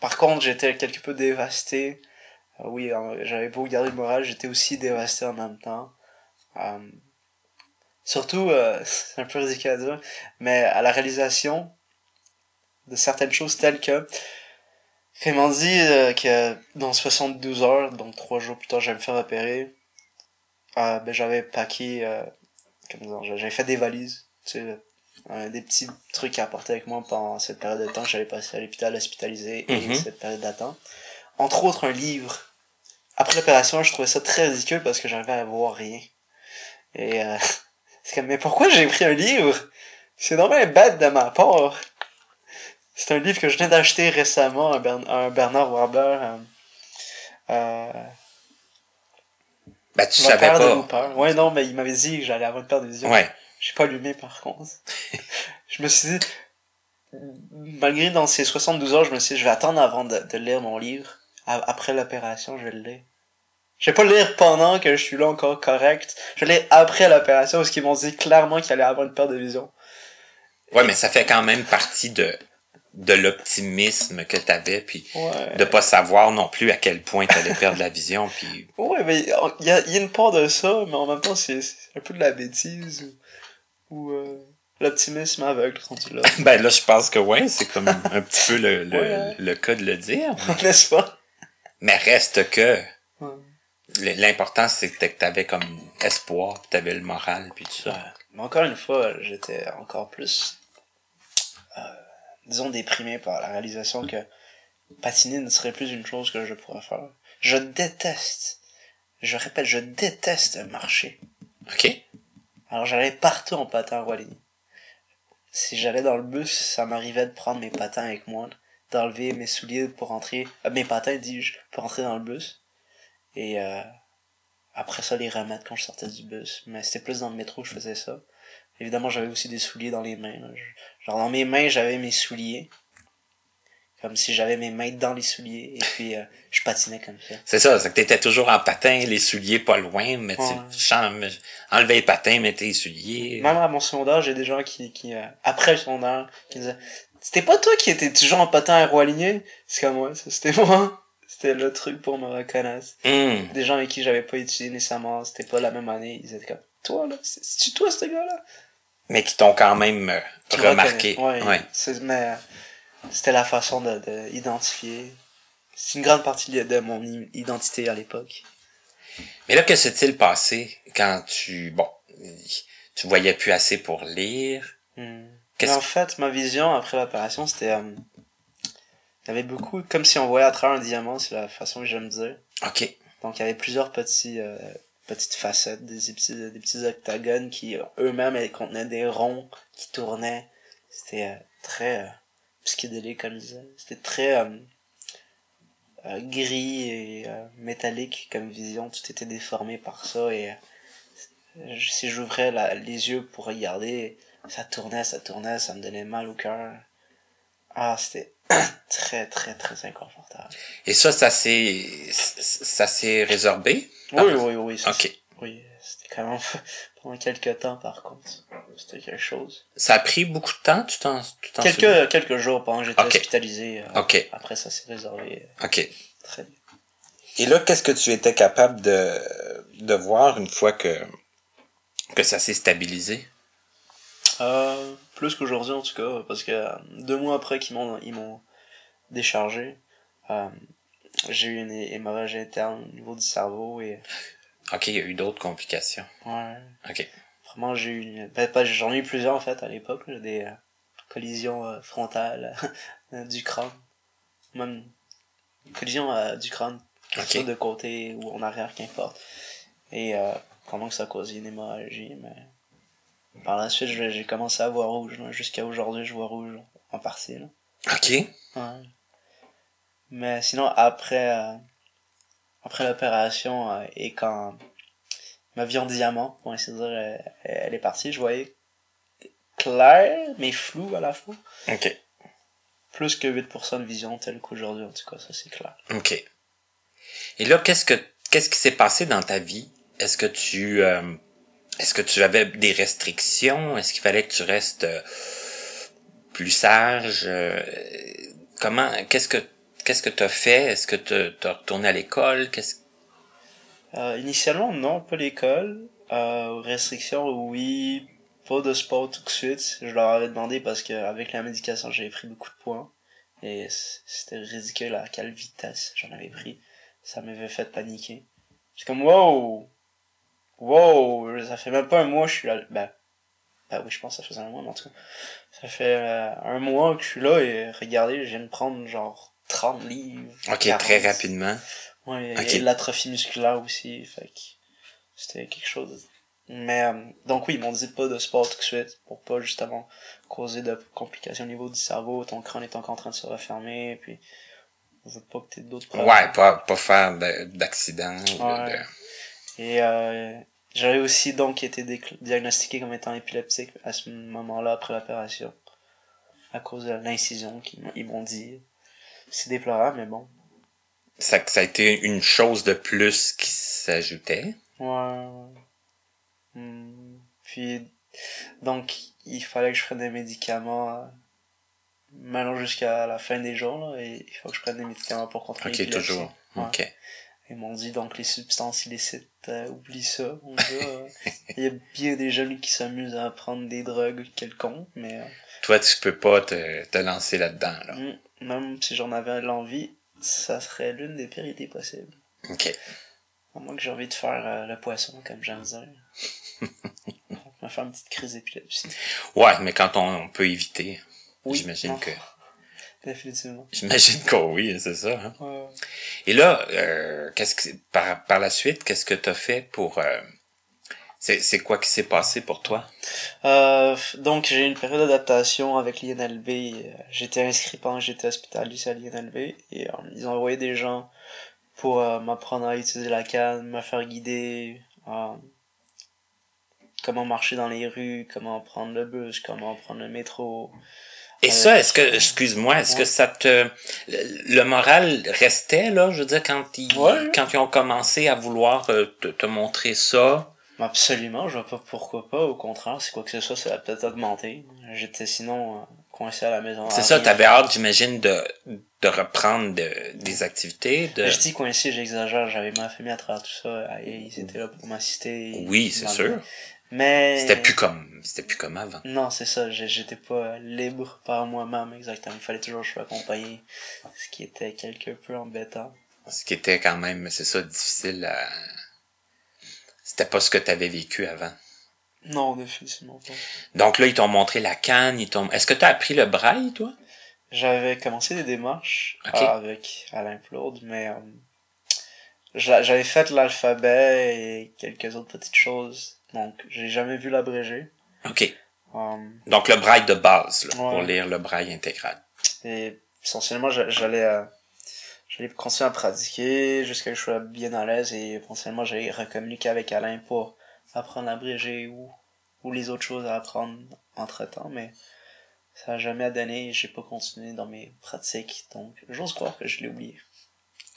Par contre, j'étais quelque peu dévasté. Euh, oui, euh, j'avais beau garder le moral, j'étais aussi dévasté en même temps. Euh, surtout, euh, c'est un peu ridicule à dire, mais à la réalisation de certaines choses telles que m'ont dit euh, que dans 72 heures, donc trois jours plus tard, j'allais me faire opérer, euh, ben j'avais paqué, euh, j'avais fait des valises, tu sais, euh, des petits trucs à apporter avec moi pendant cette période de temps que j'allais passer à l'hôpital hospitalisé et Mhm. cette période d'attente. Entre autres, un livre. Après l'opération, je trouvais ça très ridicule parce que j'arrivais à voir rien. Et euh, c'est comme, mais pourquoi j'ai pris un livre? C'est normal bête de ma part. C'est un livre que je viens d'acheter récemment, un, Bern- un Bernard euh, euh, Ben, tu savais père de pas. Looper. Ouais, non, mais il m'avait dit que j'allais avoir une paire de vision. Ouais. J'ai pas allumé par contre. je me suis dit, malgré dans ces 72 heures, je me suis dit, je vais attendre avant de, de lire mon livre. Après l'opération, je vais le lire. Je vais pas le lire pendant que je suis là encore correct. Je vais le lire après l'opération parce qu'ils m'ont dit clairement qu'il allait avoir une paire de vision. Ouais, mais ça fait quand même partie de, de l'optimisme que t'avais, puis Ouais. de pas savoir non plus à quel point t'allais perdre la vision, puis Ouais, mais il y a, y a une part de ça, mais en même temps, c'est c'est un peu de la bêtise ou, ou euh, l'optimisme aveugle rendu là. ben là, je pense que ouais, c'est comme un petit peu le, le, Ouais. le cas de le dire. N'est-ce pas? Mais reste que Ouais. l'important, c'est que t'avais comme espoir, puis t'avais le moral, puis tout ça. Mais encore une fois, j'étais encore plus, euh, disons, déprimé par la réalisation que patiner ne serait plus une chose que je pourrais faire. Je déteste, je répète, je déteste marcher. OK. Alors j'allais partout en patin à Wallonie. Si j'allais dans le bus, ça m'arrivait de prendre mes patins avec moi, d'enlever mes souliers pour rentrer, euh, mes patins dis-je, pour rentrer dans le bus. Et euh, après ça, les remettre quand je sortais du bus. Mais c'était plus dans le métro que je faisais ça. Évidemment, j'avais aussi des souliers dans les mains. là. Genre dans mes mains, j'avais mes souliers. Comme si j'avais mes mains dans les souliers. Et puis, euh, je patinais comme ça. C'est ça, c'est que t'étais toujours en patin, les souliers pas loin, mais Ouais. tu chan- enlevais les patins, mettais les souliers. Même à mon secondaire, j'ai des gens qui, qui euh, après le secondaire, qui me disaient C'était pas toi qui étais toujours en patin à roue C'est comme moi, c'était moi. C'était le truc pour me reconnaître. Hum. Des gens avec qui j'avais pas étudié nécessairement, c'était pas la même année, ils étaient comme Toi là, c'est- c'est-tu toi ce gars-là? Mais qui t'ont quand même euh, remarqué. Ouais. Ouais. Mais euh, c'était la façon de, de identifier. C'est une grande partie de, de mon identité à l'époque. Mais là, que s'est-il passé quand tu, bon, tu voyais plus assez pour lire? Hmm. Mais en fait, ma vision après l'opération, c'était. euh, il y avait beaucoup. Comme si on voyait à travers un diamant, c'est la façon que j'aime dire. OK. Donc il y avait plusieurs petits, euh, petites facettes, des petits, des petits octagones qui euh, eux-mêmes contenaient des ronds qui tournaient. C'était euh, très euh, psychédélique comme je. C'était très euh, gris et métallique comme vision. Tout était déformé par ça et si j'ouvrais les yeux pour regarder, ça tournait, ça tournait, ça me donnait mal au cœur. Ah, c'était très très très inconfortable. Et ça, ça s'est, ça s'est résorbé? Oui, oui, oui. ça, OK. Oui, c'était quand même pendant quelques temps par contre. C'était quelque chose. Ça a pris beaucoup de temps, tu t'en, tu t'en souviens? Quelques, quelques jours pendant que j'étais Ok. hospitalisé. euh, OK. Après ça s'est résolvé OK. euh, très bien. Et là, qu'est-ce que tu étais capable de, de voir une fois que, que ça s'est stabilisé? Euh, plus qu'aujourd'hui en tout cas, parce que euh, deux mois après qu'ils m'ont ils m'ont déchargé, euh, j'ai eu une hémorragie interne au niveau du cerveau et OK, il y a eu d'autres complications. ouais, OK. vraiment j'ai eu une- ben, pas- j'en ai eu plusieurs en fait à l'époque, des euh, collisions euh, frontales du crâne, même collision du crâne, que ce Ok. soit de côté ou en arrière, qu'importe. Et euh, comment que ça a causé une hémorragie, mais par la suite j'ai commencé à voir rouge, jusqu'à aujourd'hui je vois rouge en partie. Là. OK. Ouais. Mais sinon après euh, après l'opération euh, et quand ma vie en diamant, pour ainsi dire, elle, elle est partie, je voyais clair mais flou à la fois. OK. Plus que 8% de vision telle qu'aujourd'hui en tout cas, ça c'est clair. OK. Et là, qu'est-ce que qu'est-ce qui s'est passé dans ta vie? Est-ce que tu euh, est-ce que tu avais des restrictions? Est-ce qu'il fallait que tu restes euh, plus sage? Euh, comment qu'est-ce que qu'est-ce que tu as fait? Est-ce que tu as retourné à l'école? Qu'est-ce Euh, initialement non, pas l'école. Restrictions oui, pas de sport tout de suite. Je leur avais demandé parce que avec la médication j'avais pris beaucoup de poids. Et c'était ridicule à quelle vitesse j'en avais pris. Ça m'avait fait paniquer. C'est comme wow! Wow! Ça fait même pas un mois que je suis là. Ben, ben oui, je pense que ça faisait un mois, mais en tout cas. Ça fait euh, un mois que je suis là et regardez, je viens de prendre genre 30 livres. OK, 40. très rapidement. Ouais, Ok. et l'atrophie musculaire aussi, fait que c'était quelque chose. Mais, euh, donc oui, ils m'ont dit pas de sport tout de suite, pour pas justement causer de complications au niveau du cerveau, ton crâne est encore en train de se refermer, puis on veut pas que t'aies d'autres problèmes. Ouais, pas pas faire de- d'accident ou de- Ouais. Et euh, j'avais aussi donc été décl- diagnostiqué comme étant épileptique à ce moment-là après l'opération, à cause de l'incision qu'ils m'ont- dit. C'est déplorable, mais bon. ça ça a été une chose de plus qui s'ajoutait? Ouais. Hmm. Puis, donc, il fallait que je prenne des médicaments euh, maintenant jusqu'à la fin des jours, là, et il faut que je prenne des médicaments pour contrôler OK, toujours. Ouais. OK. Ils m'ont dit, donc, les substances illicites, euh, oublie ça, mon gars. euh. Il y a bien des jeunes qui s'amusent à prendre des drogues quelconques, mais euh, Toi, tu peux pas te, te lancer là-dedans, là. hmm, même si j'en avais l'envie, ça serait l'une des pires idées possibles. OK. À moins que j'ai envie de faire euh, le poisson, comme j'aime dire. Me me faire une petite crise d'épilepsie. Ouais, mais quand on, on peut éviter, Oui, j'imagine que... Définitivement. J'imagine que oui, c'est ça. hein. Ouais. Et là, euh, qu'est-ce que par, par la suite, qu'est-ce que tu as fait pour... euh, c'est, quoi qui s'est passé pour toi? Euh, donc j'ai eu une période d'adaptation avec l'INLB. J'étais inscrit pendant que j'étais hospitalisé à l'INLB et ils ont envoyé des gens pour m'apprendre à utiliser la canne, me faire guider, comment marcher dans les rues, comment prendre le bus, comment prendre le métro. Et ça, est-ce que, excuse-moi, est-ce ouais. que ça te, le, moral restait, là, je veux dire, quand ils, Ouais. quand ils ont commencé à vouloir euh, te, te montrer ça? Absolument, je vois pas pourquoi pas. Au contraire, c'est quoi que ce soit, ça va peut-être augmenter. J'étais sinon euh, coincé à la maison. C'est ça, t'avais hâte, j'imagine, de, de reprendre de- des activités, de... Je dis coincé, j'exagère, j'avais ma famille à travers tout ça, et ils étaient là pour m'assister. Oui, c'est sûr. Mais... C'était plus comme, c'était plus comme avant. Non, c'est ça, j'étais pas libre par moi-même exactement. Il fallait toujours que je sois accompagné, ce qui était quelque peu embêtant. Ce qui était quand même, c'est ça, difficile à... C'était pas ce que t'avais vécu avant. Non, définitivement pas. Donc là, ils t'ont montré la canne, ils t'ont... Est-ce que t'as appris le braille, toi? J'avais commencé des démarches avec Alain Plourde, mais euh, j'a- j'avais fait l'alphabet et quelques autres petites choses, donc j'ai jamais vu l'abrégé. OK. Euh, Donc le braille de base, là, pour lire le braille intégral. Et essentiellement, j'a- j'allais euh, j'allais continuer à pratiquer jusqu'à ce que je sois bien à l'aise et essentiellement, j'allais recommuniquer avec Alain pour apprendre l'abrégé ou, ou les autres choses à apprendre entre temps, mais ça a jamais donné et j'ai pas continué dans mes pratiques, donc j'ose croire que je l'ai oublié.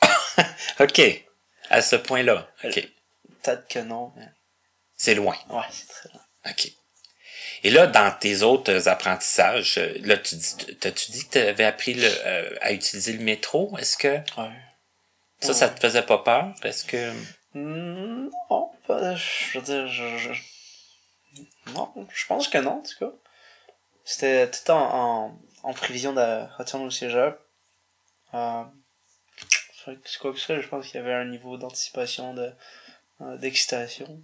OK. À ce point-là. OK. Peut-être que non, mais C'est loin. ouais, c'est très long. OK. Et là, dans tes autres apprentissages, euh, là, tu dis, t'as-tu dit que tu avais appris le, euh, à utiliser le métro? Est-ce que Ouais. ça, ça te faisait pas peur? Est-ce que... Hmm, Non, pas, je veux dire, je, je- Non, je pense que non, en tout cas. C'était tout en, en, en prévision de retourner au cégep. Euh, que quoi que ça, je pense qu'il y avait un niveau d'anticipation, de, euh, d'excitation.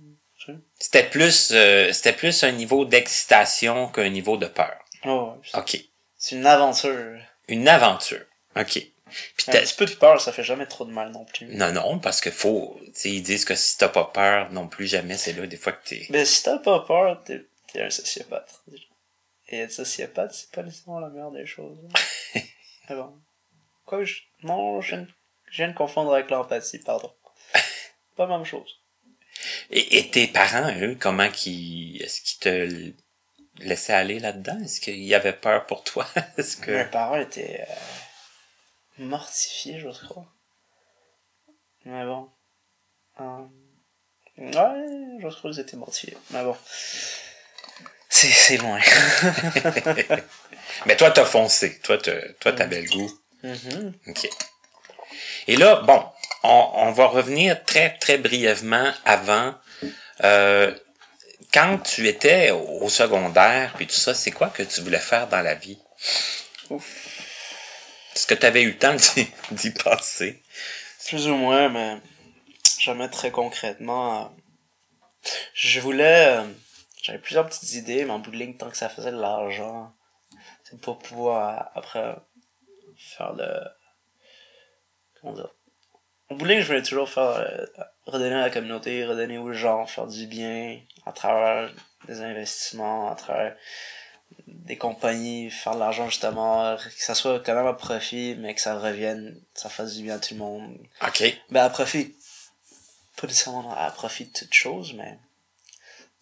C'était plus, euh, c'était plus un niveau d'excitation qu'un niveau de peur. Oh, ouais, c'est- OK. c'est une aventure. Une aventure. OK. Puis Un petit peu de peur, ça fait jamais trop de mal non plus. Non, non, parce que faut, tu sais, ils disent que si t'as pas peur non plus jamais, c'est là des fois que t'es... Mais si t'as pas peur, t'es, un sociopathe. déjà. Et être sociopathe, c'est pas nécessairement la meilleure des choses. hein. Mais bon. Quoi, je... non, je viens, de... je viens de confondre avec l'empathie, pardon. pas la même chose. Et, et tes parents, eux, comment qu'ils, est-ce qu'ils te laissaient aller là-dedans? Est-ce qu'ils avaient peur pour toi? Est-ce que... Mes parents étaient euh, mortifiés, je crois. Mais bon. Euh, Ouais, je crois qu'ils étaient mortifiés. Mais bon. C'est, c'est loin. Mais toi, t'as foncé. Toi, t'as, toi, t'avais le goût. Mhm. OK. Et là, bon, on, on va revenir très, très brièvement avant. Euh, quand tu étais au secondaire, puis tout ça, c'est quoi que tu voulais faire dans la vie? Est-ce que tu avais eu le temps d'y, penser? Plus ou moins, mais jamais très concrètement. euh, Je voulais. euh, J'avais plusieurs petites idées, mais en bout de ligne, tant que ça faisait de l'argent, c'est pour pouvoir après faire le. Comment dire? En bout je voulais toujours faire. euh, redonner à la communauté, redonner aux gens, faire du bien à travers des investissements, à travers des compagnies, faire de l'argent justement, que ça soit quand même à profit, mais que ça revienne, ça fasse du bien à tout le monde. OK. Ben, à profit. Pas nécessairement à profit de toute chose, mais.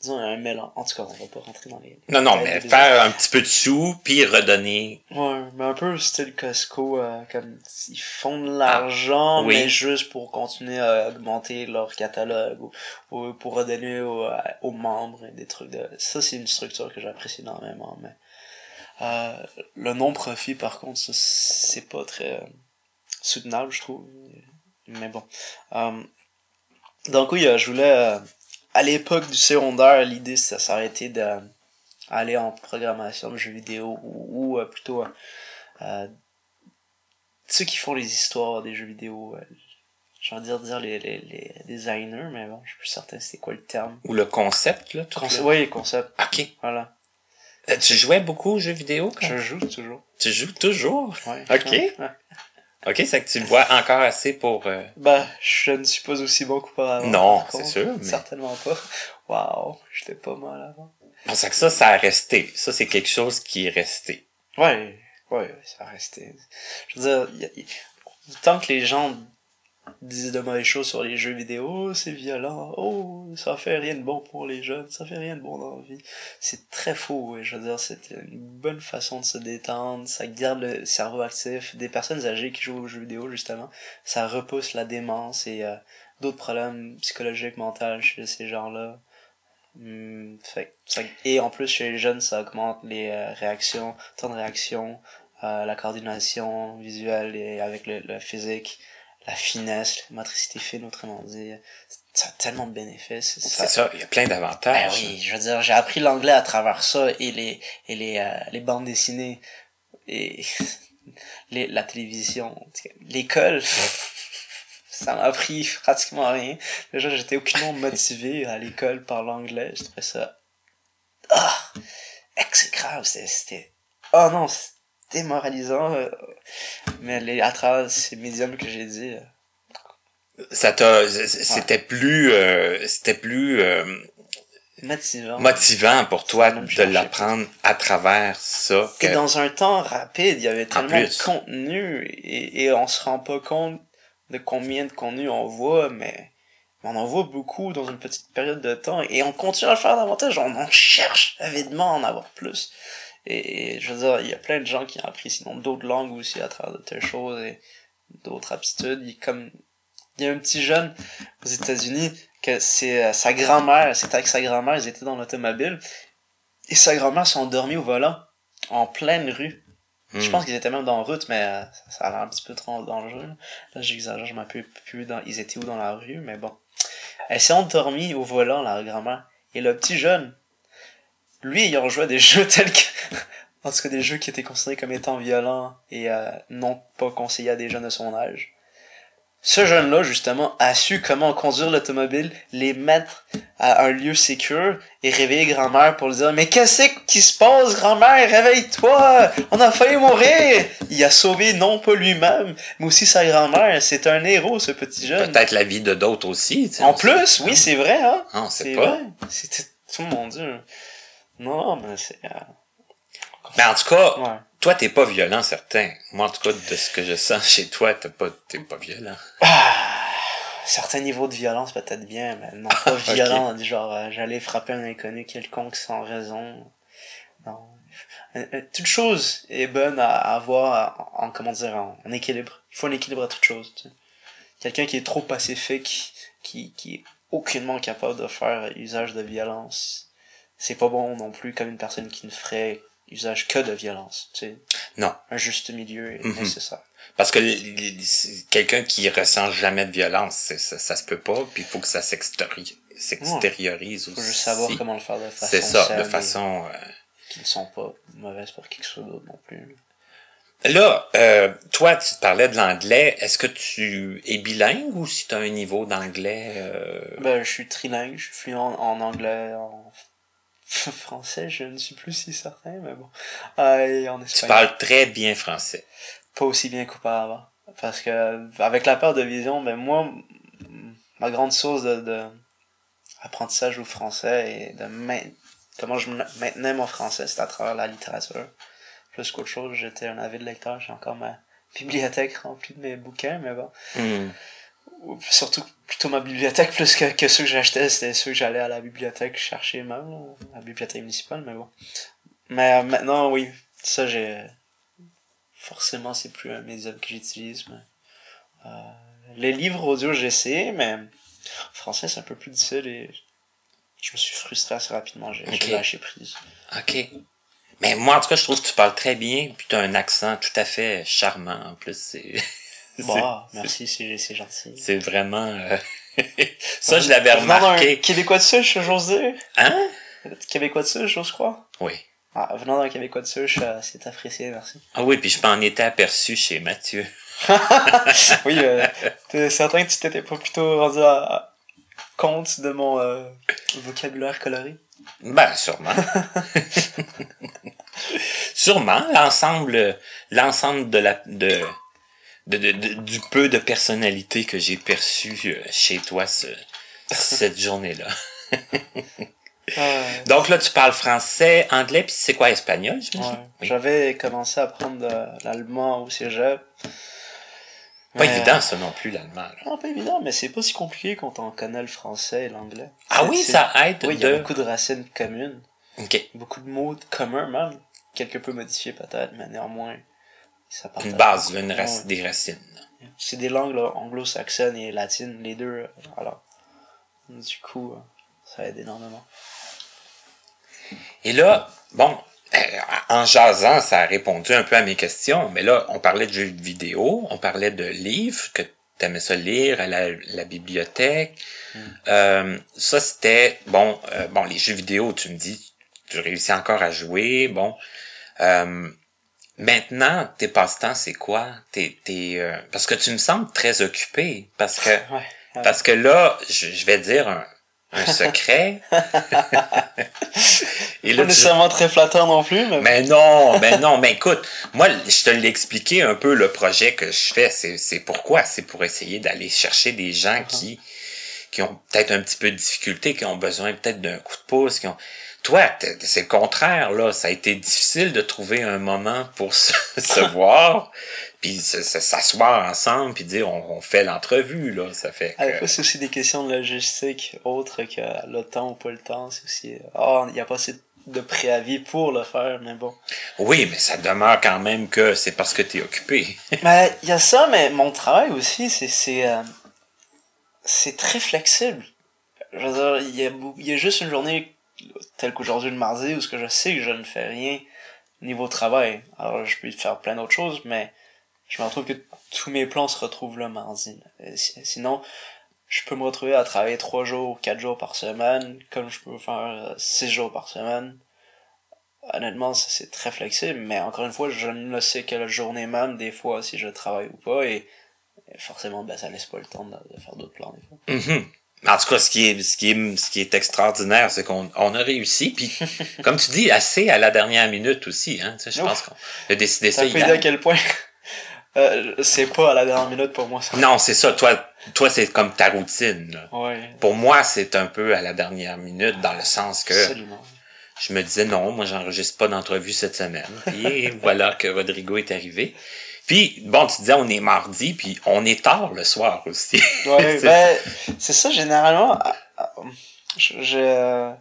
Disons un mélange. En tout cas, on va pas rentrer dans les. Non, non, mais faire un petit peu de sous, puis redonner. Ouais, mais un peu style Costco, euh, comme ils font de l'argent, Ah, oui. mais juste pour continuer à augmenter leur catalogue ou, ou pour redonner aux, aux membres et des trucs de. Ça, c'est une structure que j'apprécie énormément, mais. Euh, le non-profit, par contre, ça, c'est pas très euh, soutenable, je trouve. Mais bon. Euh, donc, oui, euh, je voulais. À l'époque du secondaire, l'idée, ça s'arrêtait de aller en programmation de jeux vidéo ou, ou, euh, plutôt euh, euh, ceux qui font les histoires des jeux vidéo. j'ai envie de dire les, les, les designers, mais bon, je suis plus certain c'est quoi le terme. Ou le concept, là? tout Conce- le- Oui, concept, Ok. voilà. Euh, Tu jouais beaucoup aux jeux vidéo? quand- Je joue toujours. Tu joues toujours? Ouais. Ok. Ouais. Ok, c'est que tu le vois encore assez pour... euh, Bah, je ne suis pas aussi bon qu'auparavant. Non, c'est sûr, mais- Certainement pas. Waouh, j'étais pas mal avant. Pour ça que ça, ça a resté. Ça, c'est quelque chose qui est resté. Ouais, ouais, ça a resté. Je veux dire, y a- y- tant que les gens disent de mauvaises choses sur les jeux vidéo, c'est violent, oh, ça fait rien de bon pour les jeunes, ça fait rien de bon dans la vie. C'est très faux, et je veux dire, c'est une bonne façon de se détendre, ça garde le cerveau actif. Des personnes âgées qui jouent aux jeux vidéo, justement, ça repousse la démence et euh, d'autres problèmes psychologiques, mentaux chez ces gens-là. Ça- et en plus, chez les jeunes, ça augmente les euh, réactions, temps de réaction, euh, la coordination visuelle et avec le physique, la finesse, la motricité fine, autrement dit. Ça a tellement de bénéfices. C'est ça, il y a plein Ben d'avantages. oui, je veux dire, j'ai appris l'anglais à travers ça et les et les euh, les bandes dessinées et les la télévision, l'école. Ça m'a appris pratiquement rien. Déjà, j'étais aucunement motivé à l'école par l'anglais. Je trouvais ça ah exécrable. C'était c'était oh non, c'était démoralisant. euh, Mais les à travers ces médiums que j'ai dit, euh, Ça t'a, c'était plus, euh, c'était plus motivant. motivant pour toi de l'apprendre à travers ça. Et que- dans un temps rapide, il y avait tellement de contenu et, et on se rend pas compte de combien de contenu on voit, mais on en voit beaucoup dans une petite période de temps et on continue à le faire davantage. On en cherche avidement à en avoir plus. Et, et je veux dire, il y a plein de gens qui apprécient sinon d'autres langues aussi à travers de telles choses et d'autres aptitudes. Il, comme, il y a un petit jeune aux États-Unis que c'est euh, sa grand-mère, c'était avec sa grand-mère, ils étaient dans l'automobile et sa grand-mère s'est endormie au volant en pleine rue. Je Hmm. pense qu'ils étaient même dans la route, mais euh, ça, a l'air un petit peu trop dangereux. Là, Là, j'exagère, je m'en rappelle plus dans, ils étaient où dans la rue, mais bon. Elle s'est endormie au volant, la grand-mère. Et le petit jeune, lui ayant joué à des jeux tels que, en tout cas des jeux qui étaient considérés comme étant violents et euh, non pas conseillés à des jeunes de son âge. Ce jeune-là, justement, a su comment conduire l'automobile, les mettre à un lieu sécure et réveiller grand-mère pour lui dire Mais qu'est-ce qui se passe, grand-mère? Réveille-toi On a failli mourir Il a sauvé non pas lui-même, mais aussi sa grand-mère. C'est un héros, ce petit jeune. Peut-être la vie de d'autres aussi. tu sais, En sait plus, oui, c'est vrai, hein Ah, on sait C'est pas. vrai. C'était. Oh mon dieu. Non, mais c'est. euh, Mais en tout cas, Ouais. toi, t'es pas violent, certain. Moi, en tout cas, de ce que je sens chez toi, t'es pas, t'es pas violent. Ah, certains niveaux de violence peut-être bien, mais non pas violent, genre euh, j'allais frapper un inconnu quelconque sans raison. Non. Euh, euh, toute chose est bonne à à avoir en, en- comment dire en, en équilibre. Il faut un équilibre à toute chose. tu sais. Quelqu'un qui est trop pacifique, qui qui est aucunement capable de faire usage de violence, c'est pas bon non plus comme une personne qui ne ferait usage que de violence. Tu sais. Non. Un juste milieu est Mhm. nécessaire. Parce que quelqu'un qui ressent jamais de violence, ça, ça se peut pas, puis il faut que ça s'extéri- s'extériorise Il aussi. faut juste savoir comment le faire de façon C'est ça, saine de façon... euh, qui ne sont pas mauvaises pour qui que ce soit d'autre non plus. Là, euh, toi, tu parlais de l'anglais. Est-ce que tu es bilingue ou si tu as un niveau d'anglais... euh, Ben, je suis trilingue, je suis fluent en, en anglais, en français, je ne suis plus si certain, mais bon. Et en Tu espagnol. parles très bien français. Pas aussi bien qu'auparavant. Parce que, avec la perte de vision, ben, moi, ma grande source de, de apprentissage au français et de main- comment je ma- maintenais mon français, c'est à travers la littérature. Plus qu'autre chose, j'étais un avide lecteur, j'ai encore ma bibliothèque remplie de mes bouquins, mais bon. Hmm. Ou surtout plutôt ma bibliothèque plus que, que ceux que j'achetais c'était ceux que j'allais à la bibliothèque chercher même la bibliothèque municipale mais bon mais euh, maintenant oui ça j'ai forcément c'est plus un médium que j'utilise mais euh, les livres audio j'essaie mais français c'est un peu plus difficile et je me suis frustré assez rapidement j'ai j'ai lâché prise OK. Mais moi, en tout cas, je trouve que tu parles très bien, puis tu as un accent tout à fait charmant, en plus. C'est bon merci c'est c'est gentil c'est vraiment... euh, ça, je l'avais remarqué. québécois de souche j'ose dire? Hein? québécois de souche j'ose croire? Oui. Ah, venant d'un Québécois de souche, euh, c'est apprécié, merci. Ah oui, puis je m'en étais aperçu chez Mathieu. oui, euh, t'es certain que tu t'étais pas plutôt rendu à, à compte de mon euh, vocabulaire coloré? Ben, sûrement. sûrement, l'ensemble, l'ensemble de la, de, de, de- de- du peu de personnalité que j'ai perçu euh, chez toi ce, cette journée-là. Euh, Donc là, tu parles français, anglais, puis c'est quoi, espagnol, ouais. Oui. J'avais commencé à apprendre de l'allemand au cégep. Pas Mais, évident, ça non plus, l'allemand. Non, pas évident, mais c'est pas si compliqué quand on connaît le français et l'anglais. Ah oui, ça aide Oui, il y a de... beaucoup de racines communes, OK. beaucoup de mots communs même, quelque peu modifiés peut-être, mais néanmoins, ça. Une base, là, une rac- Ouais. des racines. C'est des langues là, anglo-saxonnes et latines, les deux. euh, Alors, du coup, euh, ça aide énormément. Et là, bon, euh, en jasant, ça a répondu un peu à mes questions, mais là, on parlait de jeux vidéo, on parlait de livres que tu aimais ça lire à la, la bibliothèque. Euh, ça, c'était, bon, euh, bon, les jeux vidéo, tu me dis, tu réussis encore à jouer, bon. Euh, maintenant, tes passe-temps, c'est quoi? T'es, t'es, euh, parce que tu me sembles très occupé, parce que, Ouais. ouais. parce que là, je, je vais dire un, un secret. Et Pas tu- nécessairement très flatteur non plus, mais. mais non, mais non, mais écoute, moi, je te l'ai expliqué un peu le projet que je fais. C'est, c'est pourquoi? C'est pour essayer d'aller chercher des gens qui, qui ont peut-être un petit peu de difficulté, qui ont besoin peut-être d'un coup de pouce, qui ont. Toi, c'est le contraire, là. Ça a été difficile de trouver un moment pour se, se voir, puis se- se- s'asseoir ensemble, puis dire on, on fait l'entrevue, là. Ça fait Ah, que... c'est aussi des questions de logistique autres que le temps ou pas le temps. C'est aussi. Ah, il n'y a pas assez de préavis pour le faire, mais bon. Oui, mais ça demeure quand même que c'est parce que t'es occupé. Mais il y a ça, mais mon travail aussi, c'est c'est euh, très flexible. Je veux dire, il y a, bou- il y a juste une journée telle qu'aujourd'hui le mardi où ce que je sais que je ne fais rien niveau travail. Alors je peux faire plein d'autres choses, mais je me retrouve que tous mes plans se retrouvent le mardi. Sinon, je peux me retrouver à travailler trois jours, quatre jours par semaine, comme je peux faire euh, six jours par semaine. Honnêtement, c'est très flexible, mais encore une fois, je ne sais que la journée même, des fois, si je travaille ou pas, et, forcément, ben, ça laisse pas le temps de, de faire d'autres plans, des fois. Mhm. En tout cas, ce qui est, ce qui est, ce qui est extraordinaire, c'est qu'on on a réussi. Puis, comme tu dis, assez à la dernière minute aussi. Hein, tu sais, je Ouf. pense qu'on a décidé Ça dire à hier. quel point, euh, c'est pas à la dernière minute pour moi, ça. Non, c'est ça. Toi, toi c'est comme ta routine. là. Ouais. Pour moi, c'est un peu à la dernière minute, dans le sens que Absolument. je me disais non, moi, j'enregistre pas d'entrevue cette semaine. Puis voilà que Rodrigo est arrivé. Puis, bon, tu disais, on est mardi, puis on est tard le soir aussi. Ouais, ben, c'est ça, généralement, ah, ah, je, je,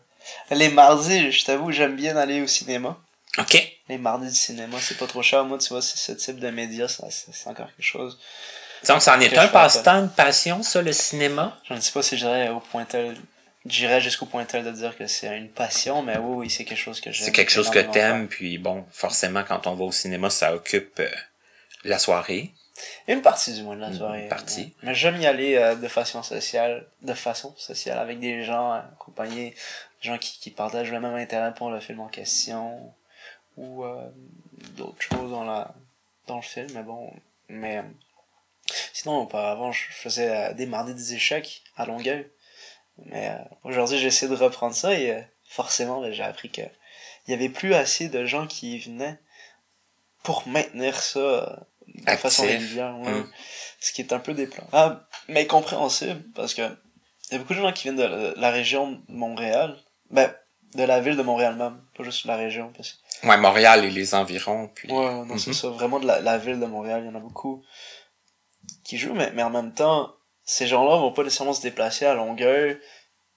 les mardis, je t'avoue, j'aime bien aller au cinéma. OK. Les mardis du cinéma, c'est pas trop cher. Moi, tu vois, c'est ce type de média, ça, c'est encore quelque chose. Donc, ça en est un passe-temps, une passion, ça, le cinéma? Je ne sais pas si j'irais au point tel, j'irais jusqu'au point tel de dire que c'est une passion, mais oui, oui, c'est quelque chose que j'aime. C'est quelque chose que t'aimes, puis bon, forcément, quand on va au cinéma, ça occupe euh, la soirée. Une partie du moins de la Une soirée. partie. ouais. Mais j'aime y aller euh, de façon sociale, de façon sociale, avec des gens euh, accompagnés, des gens qui, qui partagent le même intérêt pour le film en question, ou euh, d'autres choses dans la dans le film, mais bon, mais sinon auparavant je faisais euh, des mardis des échecs à Longueuil, mais aujourd'hui j'essaie de reprendre ça et forcément ben, j'ai appris que il y avait plus assez de gens qui venaient pour maintenir ça de façon régulière, ouais. Mm. ce qui est un peu déplorable, mais compréhensible parce que il y a beaucoup de gens qui viennent de la, région de Montréal, ben de la ville de Montréal même, pas juste de la région parce Ouais, Montréal et les environs, puis... Ouais, ouais, non, c'est Mhm. ça. Vraiment de la, la ville de Montréal, il y en a beaucoup qui jouent, mais, mais en même temps, ces gens-là vont pas nécessairement se déplacer à Longueuil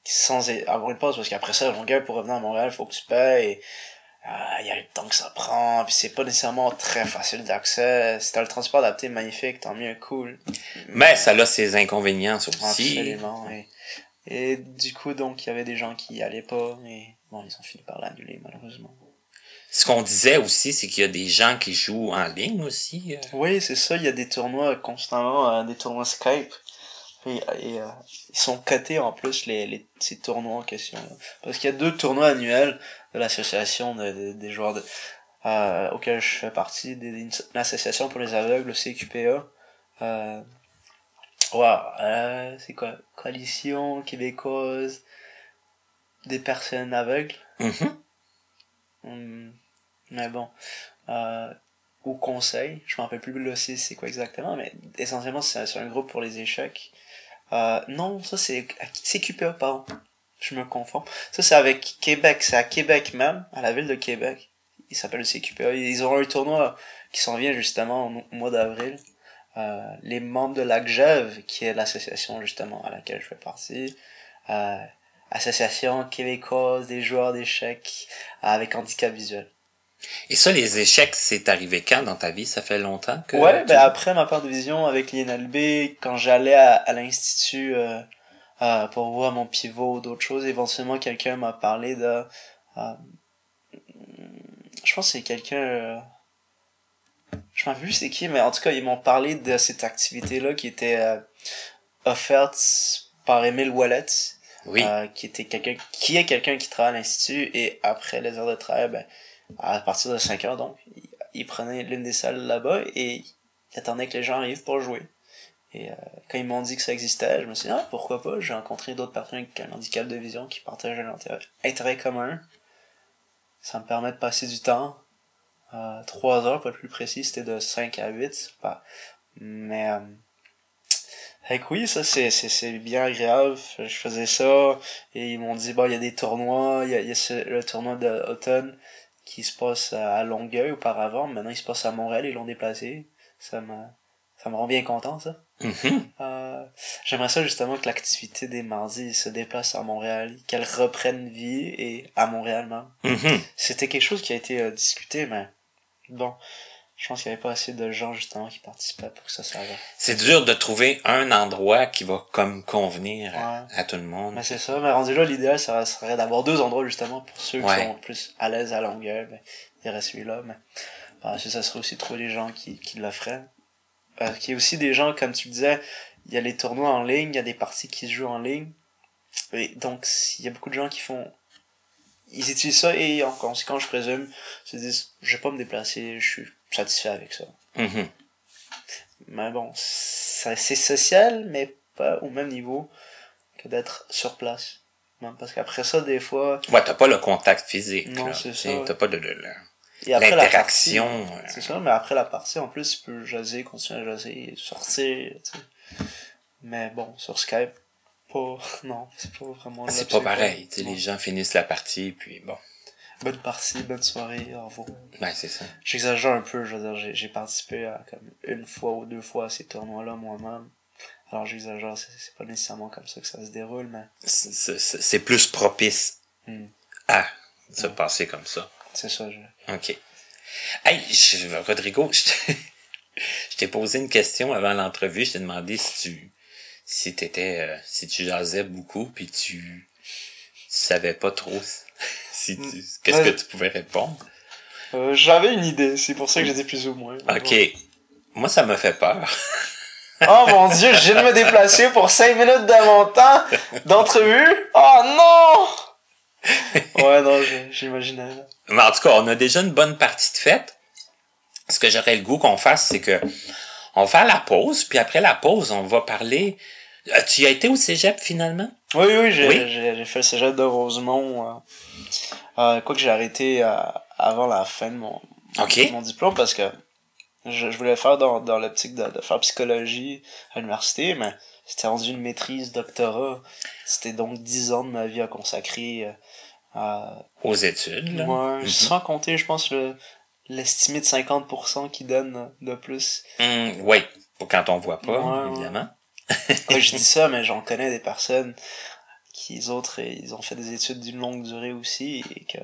sans avoir une pause, parce qu'après ça, à Longueuil, pour revenir à Montréal, faut que tu payes, euh, il y a le temps que ça prend, puis c'est pas nécessairement très facile d'accès. Si t'as le transport adapté, magnifique, tant mieux, cool. Mais ça a ses inconvénients, aussi. Absolument, et, et du coup, donc, il y avait des gens qui y allaient pas, et bon, ils ont fini par l'annuler, malheureusement. Ce qu'on disait aussi, c'est qu'il y a des gens qui jouent en ligne aussi. euh. Oui, c'est ça, il y a des tournois constamment, euh, des tournois Skype. Et, et, euh, ils sont cotés en plus, les, les, ces tournois en question. là. Parce qu'il y a deux tournois annuels de l'association de, de- des joueurs de, euh, auquel je fais partie, des- l'association pour les aveugles, le CQPA. Euh, wow, euh, c'est quoi? Coalition québécoise des personnes aveugles? Mhm. Hum, mais bon. Euh, au conseil, je me rappelle plus le c'est quoi exactement, mais essentiellement c'est c'est un groupe pour les échecs. Euh, non, ça c'est c'est QPA, pardon. Je me confonds. Ça c'est avec Québec, c'est à Québec même, à la ville de Québec. Il s'appelle le CQPA. Ils auront un tournoi qui s'en vient justement au, mois d'avril. Euh, les membres de l'ACGEV, qui est l'association justement à laquelle je fais partie, euh, Association québécoise des joueurs d'échecs avec handicap visuel. Et ça, les échecs, c'est arrivé quand dans ta vie? Ça fait longtemps que... Ouais, tu- ben après ma part de vision avec l'INLB, quand j'allais à, à l'institut euh, euh, pour voir mon pivot ou d'autres choses, éventuellement quelqu'un m'a parlé de... euh, je pense que c'est quelqu'un... je m'en plus c'est qui, mais en tout cas, ils m'ont parlé de cette activité-là qui était offerte par Émile Wallet, Oui. qui était quelqu'un qui est quelqu'un qui travaille à l'institut et après les heures de travail ben à partir de 5 heures donc il, il prenait l'une des salles là-bas et il attendait que les gens arrivent pour jouer. Et euh, quand ils m'ont dit que ça existait je me suis dit ah pourquoi pas? J'ai rencontré d'autres personnes avec un handicap de vision qui partagent un intérêt, commun. Ça me permet de passer du temps euh, 3 heures pas plus précis c'était de 5 à 8 pas mais euh, que oui, ça c'est, c'est, c'est bien agréable. Je faisais ça et ils m'ont dit bon il y a des tournois, il y a, y a le tournoi d'automne qui se passe à Longueuil auparavant, maintenant il se passe à Montréal, ils l'ont déplacé. Ça me ça me rend bien content ça. Mhm. Euh, j'aimerais ça justement que l'activité des mardis se déplace à Montréal, qu'elle reprenne vie et à Montréal même. Mhm. C'était quelque chose qui a été euh, discuté mais bon, je pense qu'il n'y avait pas assez de gens justement qui participaient pour que ça s'arrête. C'est dur de trouver un endroit qui va comme convenir à, Ouais. à tout le monde. Mais c'est ça, mais rendu là, l'idéal ça serait d'avoir deux endroits justement pour ceux Ouais. qui sont plus à l'aise à longueur, ben, il y aurait celui-là, mais suite, ça serait aussi de trouver des gens qui, qui le feraient. Euh, qu'il y ait aussi des gens, comme tu disais, il y a les tournois en ligne, il y a des parties qui se jouent en ligne. Et donc, il y a beaucoup de gens qui font. Ils utilisent ça et en conséquence, je présume, se disent, je vais pas me déplacer, je suis satisfait avec ça. Mhm. Mais bon, c'est social, mais pas au même niveau que d'être sur place. Parce qu'après ça, des fois, Ouais, t'as pas le contact physique. Non, c'est T'sais, ça. T'as pas de, de- de- l'interaction. euh, c'est ça, mais après la partie, en plus, tu peux jaser, continuer à jaser, sortir, tu sais. Mais bon, sur Skype, pas, non, c'est pas vraiment C'est là-dessus, pas pareil. T'sais, les gens finissent la partie, puis bon. Bonne partie, bonne soirée, au revoir. Ben, c'est ça. J'exagère un peu, je veux dire, j'ai, participé à comme une fois ou deux fois à ces tournois-là moi-même. Alors j'exagère, c'est, pas nécessairement comme ça que ça se déroule, mais C'est- C'est c'est plus propice Hmm. à se passer comme ça. c'est ça, je... OK. Hey, je- Rodrigo, je t'ai- je t'ai posé une question avant l'entrevue. Je t'ai demandé si tu si t'étais euh, si tu jasais beaucoup puis tu savais pas trop si tu qu'est-ce que tu pouvais répondre? Euh, j'avais une idée, c'est pour ça que j'ai dit plus ou moins. OK. Moi ça me fait peur. Oh mon dieu, je viens de me déplacer pour 5 minutes de mon temps d'entrevue. Oh non! Ouais, non, j'imaginais. Mais en tout cas, on a déjà une bonne partie de fête. Ce que j'aurais le goût qu'on fasse, c'est que on va faire la pause, puis après la pause, on va parler. Euh, Tu y as été au cégep finalement? Oui, oui, j'ai, Oui. j'ai, j'ai fait le cégep de Rosemont. Euh, euh, quoi que j'ai arrêté euh, avant la fin de mon, OK. mon diplôme parce que je, je voulais faire dans, dans l'optique de, de faire psychologie à l'université, mais c'était rendu une maîtrise, doctorat. C'était donc 10 ans de ma vie à consacrer euh, Aux études, Mhm. sans compter, je pense, le l'estimé de 50% qui donne de plus. Hum, oui, quand on voit pas, ouais. évidemment. Ouais, je dis ça, mais j'en connais des personnes qui, les autres, ils ont fait des études d'une longue durée aussi, et que,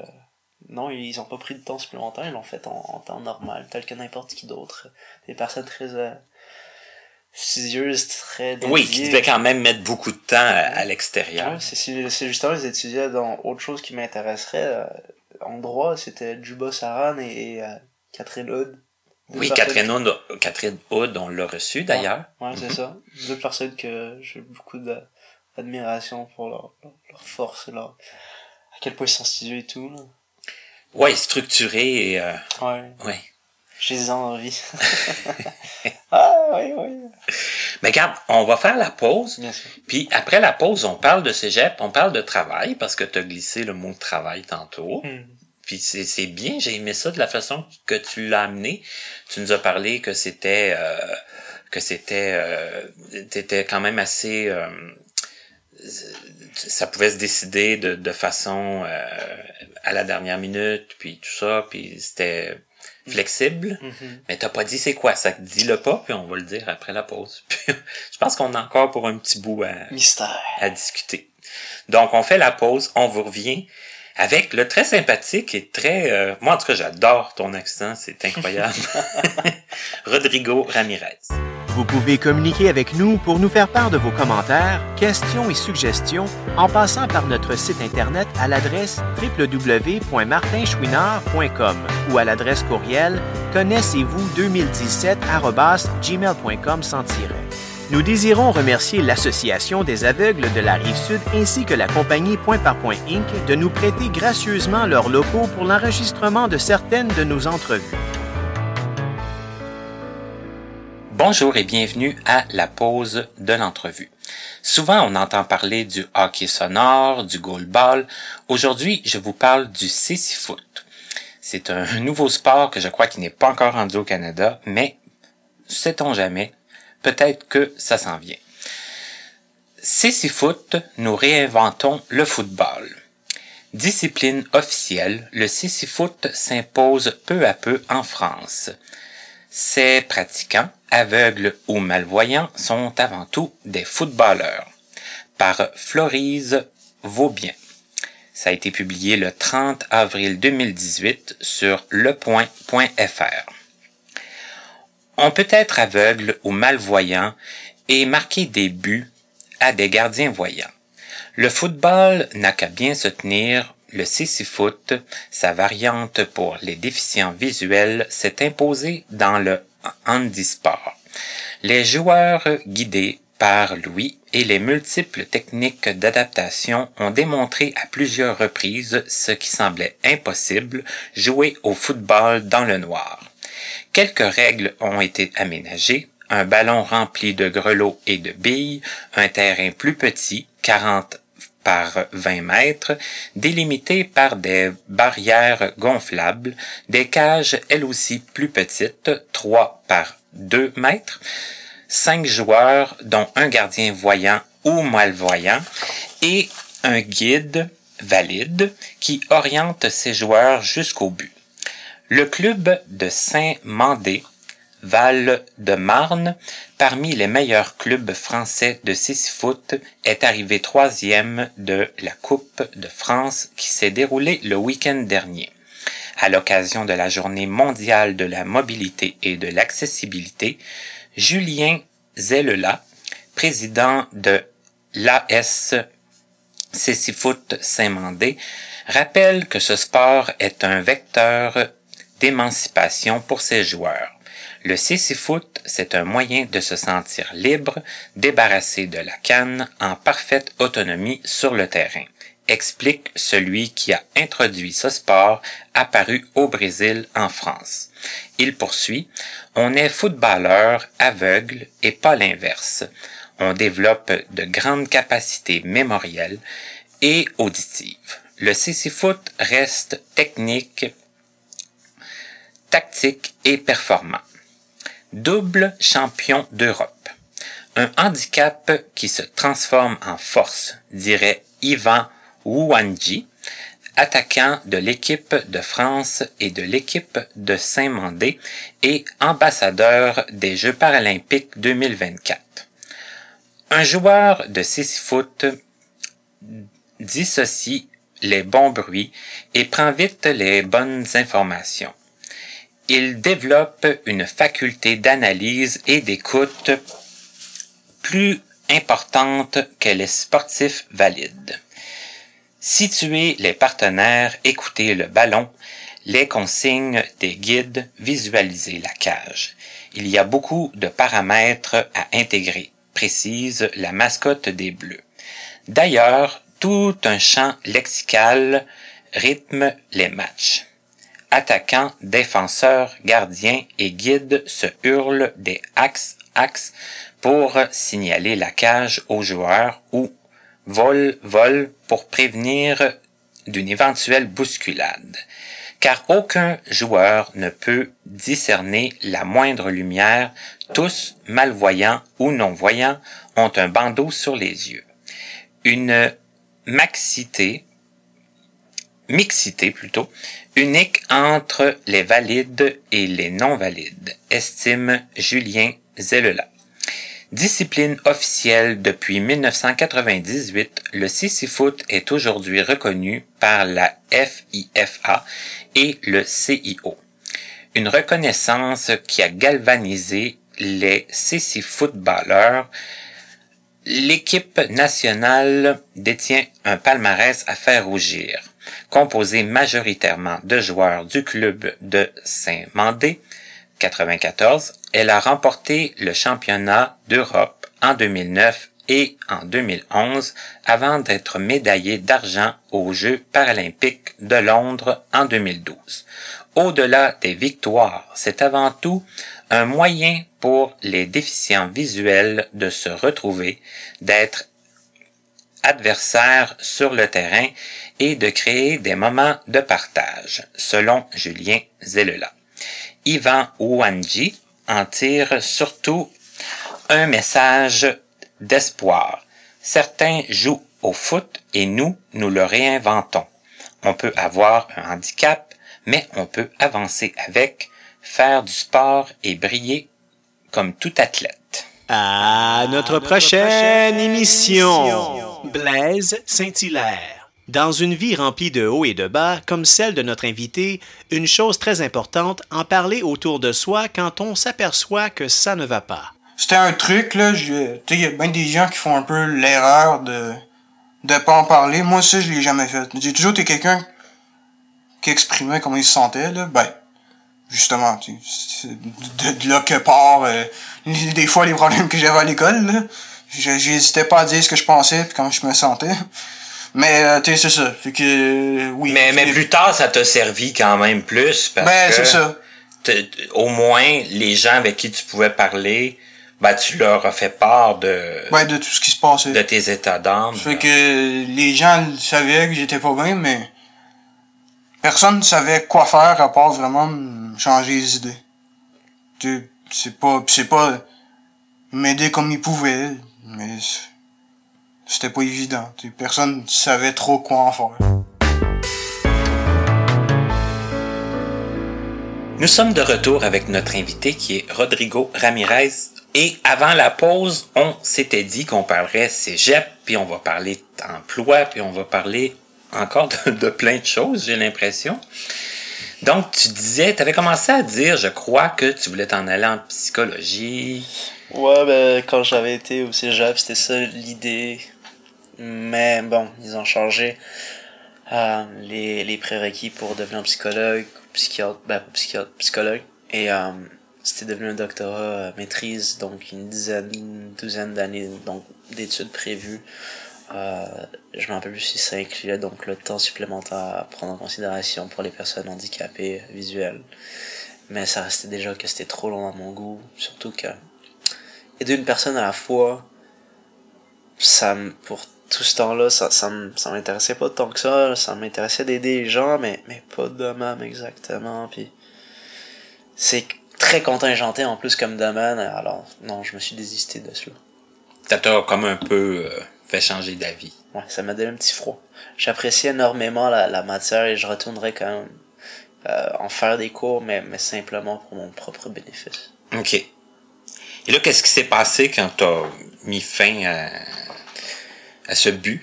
non, ils ont pas pris de temps supplémentaire, ils l'ont fait en, en temps normal, tel que n'importe qui d'autre. Des personnes très euh, studieuses, très dédiées. Oui, qui devait quand même mettre beaucoup de temps à, à l'extérieur. Ouais, c'est, justement, ils étudiaient dans autre chose qui m'intéresserait. euh, en droit, c'était Juba Saran et, et, euh, Catherine Hood. Oui, Catherine Hood, Catherine Hood, on l'a reçu d'ailleurs. Ouais, c'est ça. Deux personnes que j'ai beaucoup de- d'admiration pour leur, leur, force et leur. à quel point ils sont studieux et tout, là. Ouais, structuré et euh, Ouais. ouais. J'ai envie. ah, oui, oui. Mais regarde, on va faire la pause. Bien sûr. Puis après la pause, on parle de cégep, on parle de travail, parce que tu as glissé le mot travail tantôt. Hmm. Puis c'est c'est bien, j'ai aimé ça de la façon que tu l'as amené. Tu nous as parlé que c'était euh, que c'était euh, t'étais quand même assez euh, ça pouvait se décider de, de façon euh, à la dernière minute, puis tout ça, puis c'était flexible. Mhm. Mais t'as pas dit c'est quoi, ça dis-le pas, puis on va le dire après la pause. Puis, je pense qu'on a encore pour un petit bout à, Mystère. à discuter. Donc, on fait la pause, on vous revient avec le très sympathique et très... euh, moi, en tout cas, j'adore ton accent, c'est incroyable. Rodrigo Ramirez. Vous pouvez communiquer avec nous pour nous faire part de vos commentaires, questions et suggestions en passant par notre site Internet à l'adresse www.martinchouinard.com ou à l'adresse courriel connaissez-vous 2017 sans tiret. Nous désirons remercier l'Association des aveugles de la Rive-Sud ainsi que la compagnie Point par Point Inc. de nous prêter gracieusement leurs locaux pour l'enregistrement de certaines de nos entrevues. Bonjour et bienvenue à la pause de l'entrevue. Souvent, on entend parler du hockey sonore, du goalball. Aujourd'hui, je vous parle du foot. C'est un nouveau sport que je crois qui n'est pas encore rendu au Canada, mais sait-on jamais, peut-être que ça s'en vient. foot, nous réinventons le football. Discipline officielle, le foot s'impose peu à peu en France. Ses pratiquants, aveugles ou malvoyants, sont avant tout des footballeurs. Par Florise Vaubien. Ça a été publié le 30 avril 2018 sur lepoint.fr. On peut être aveugle ou malvoyant et marquer des buts à des gardiens voyants. Le football n'a qu'à bien se tenir. Le foot, sa variante pour les déficients visuels, s'est imposé dans le handisport. Les joueurs guidés par Louis et les multiples techniques d'adaptation ont démontré à plusieurs reprises ce qui semblait impossible, jouer au football dans le noir. Quelques règles ont été aménagées, un ballon rempli de grelots et de billes, un terrain plus petit, 40 par 20 mètres, délimité par des barrières gonflables, des cages elles aussi plus petites, 3 par 2 mètres, 5 joueurs dont un gardien voyant ou malvoyant et un guide valide qui oriente ses joueurs jusqu'au but. Le club de Saint-Mandé, Val-de-Marne, parmi les meilleurs clubs français de foot, est arrivé troisième de la Coupe de France qui s'est déroulée le week-end dernier. À l'occasion de la Journée mondiale de la mobilité et de l'accessibilité, Julien Zellela, président de l'AS Foot Saint-Mandé, rappelle que ce sport est un vecteur d'émancipation pour ses joueurs. Le foot, c'est un moyen de se sentir libre, débarrassé de la canne, en parfaite autonomie sur le terrain, explique celui qui a introduit ce sport apparu au Brésil en France. Il poursuit, on est footballeur aveugle et pas l'inverse. On développe de grandes capacités mémorielles et auditives. Le foot reste technique, tactique et performant. Double champion d'Europe. Un handicap qui se transforme en force, dirait Ivan Ouanji, attaquant de l'équipe de France et de l'équipe de Saint-Mandé et ambassadeur des Jeux paralympiques 2024. Un joueur de foot dissocie les bons bruits et prend vite les bonnes informations il développe une faculté d'analyse et d'écoute plus importante que les sportifs valides. Situer les partenaires, écouter le ballon, les consignes des guides, visualiser la cage. Il y a beaucoup de paramètres à intégrer, précise la mascotte des Bleus. D'ailleurs, tout un champ lexical rythme les matchs attaquants, défenseurs, gardiens et guides se hurlent des axes, axes pour signaler la cage aux joueurs ou vol, vol pour prévenir d'une éventuelle bousculade. Car aucun joueur ne peut discerner la moindre lumière, tous, malvoyants ou non-voyants, ont un bandeau sur les yeux. Une maxité, mixité plutôt, unique entre les valides et les non-valides, estime Julien Zellela. Discipline officielle depuis 1998, le Foot est aujourd'hui reconnu par la FIFA et le CIO. Une reconnaissance qui a galvanisé les Footballeurs. L'équipe nationale détient un palmarès à faire rougir, composé majoritairement de joueurs du club de Saint-Mandé, 94, elle a remporté le championnat d'Europe en 2009 et en 2011 avant d'être médaillée d'argent aux Jeux paralympiques de Londres en 2012. Au-delà des victoires, c'est avant tout un moyen pour les déficients visuels de se retrouver, d'être adversaires sur le terrain et de créer des moments de partage, selon Julien Zellela. Ivan Ouanji en tire surtout un message d'espoir. Certains jouent au foot et nous, nous le réinventons. On peut avoir un handicap, mais on peut avancer avec, faire du sport et briller comme tout athlète. À notre prochaine émission, Blaise Saint-Hilaire. Dans une vie remplie de hauts et de bas, comme celle de notre invité, une chose très importante, en parler autour de soi quand on s'aperçoit que ça ne va pas. C'était un truc, là, il y a bien des gens qui font un peu l'erreur de de pas en parler. Moi, ça, je l'ai jamais fait. J'ai toujours été quelqu'un qui exprimait comment il se sentait, là. Ben, justement, tu de, de là que part euh, des fois les problèmes que j'avais à l'école, là. J'hésitais pas à dire ce que je pensais puis comment je me sentais. Mais, euh, tu sais, c'est ça. Fait que, euh, oui. Mais, mais plus tard, ça t'a servi quand même plus. Parce ben, c'est ça. Au moins, les gens avec qui tu pouvais parler, ben, tu leur as fait part de. Ouais, de tout ce qui se passait. De tes états d'âme. Fait que les gens savaient que j'étais pas bien, mais personne ne savait quoi faire à part vraiment changer les idées. Tu c'est pas, c'est pas m'aider comme ils pouvaient, mais c'était pas évident. Personne savait trop quoi en faire. Nous sommes de retour avec notre invité qui est Rodrigo Ramirez. Et avant la pause, on s'était dit qu'on parlerait cégep, puis on va parler d'emploi, puis on va parler encore de, plein de choses, j'ai l'impression. Donc, tu disais, tu avais commencé à dire, je crois, que tu voulais t'en aller en psychologie. Ouais, ben, quand j'avais été au cégep, c'était ça l'idée. Mais bon, ils ont changé euh, les, les prérequis pour devenir psychologue, psychiatre, ben, psychologue. Et euh, c'était devenu un doctorat euh, maîtrise, donc une dizaine, une douzaine d'années d'études prévues. Euh, je m'en rappelle plus si ça incluait donc le temps supplémentaire à prendre en considération pour les personnes handicapées visuelles. Mais ça restait déjà que c'était trop long à mon goût, surtout que et d'une personne à la fois, ça pour tout ce temps-là, ça, ça, ça m'intéressait pas tant que ça. Ça m'intéressait d'aider les gens, mais, mais pas de exactement. Puis c'est très contingenté en plus comme domaine. Alors non, je me suis désisté de cela. Ça t'a comme un peu euh, fait changer d'avis. Ouais, ça m'a donné un petit froid. J'apprécie énormément la, la matière et je retournerai quand même euh, en faire des cours, mais, mais simplement pour mon propre bénéfice. OK. Et là, qu'est-ce qui s'est passé quand t'as mis fin à, à ce but?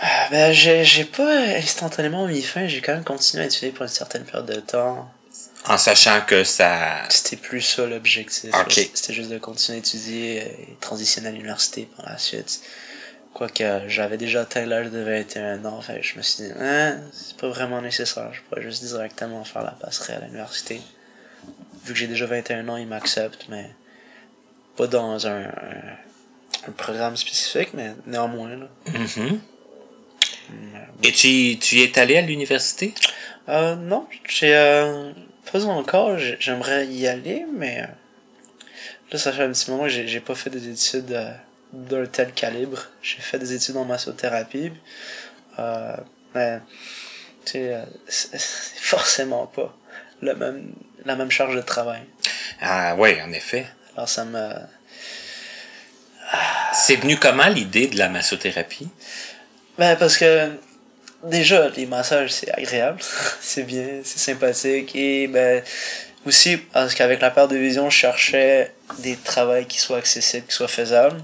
Ah, ben, j'ai pas instantanément mis fin, j'ai quand même continué à étudier pour une certaine période de temps. En sachant que ça. C'était plus ça l'objectif. C'était juste de continuer à étudier et transitionner à l'université par la suite. Quoique j'avais déjà atteint l'âge de 21 ans, fait, je me suis dit, hein, c'est pas vraiment nécessaire, je pourrais juste directement faire la passerelle à l'université. Vu que j'ai déjà 21 ans, ils m'acceptent, mais pas dans un, un programme spécifique, mais néanmoins. Là. Mm-hmm. Et tu, tu y es allé à l'université? Euh, non, j'ai euh, pas encore. J'ai- J'aimerais y aller, mais euh, là, ça fait un petit moment que j'ai pas fait des études euh, d'un tel calibre. J'ai fait des études en massothérapie, euh, mais tu sais, euh, c'est forcément pas le même, la même charge de travail. Ah, ouais, en effet. Alors ça me C'est venu comment l'idée de la massothérapie? Ben, parce que déjà, les massages, c'est agréable, c'est bien, c'est sympathique. Et ben, aussi, parce qu'avec la perte de vision, je cherchais des travails qui soient accessibles, qui soient faisables.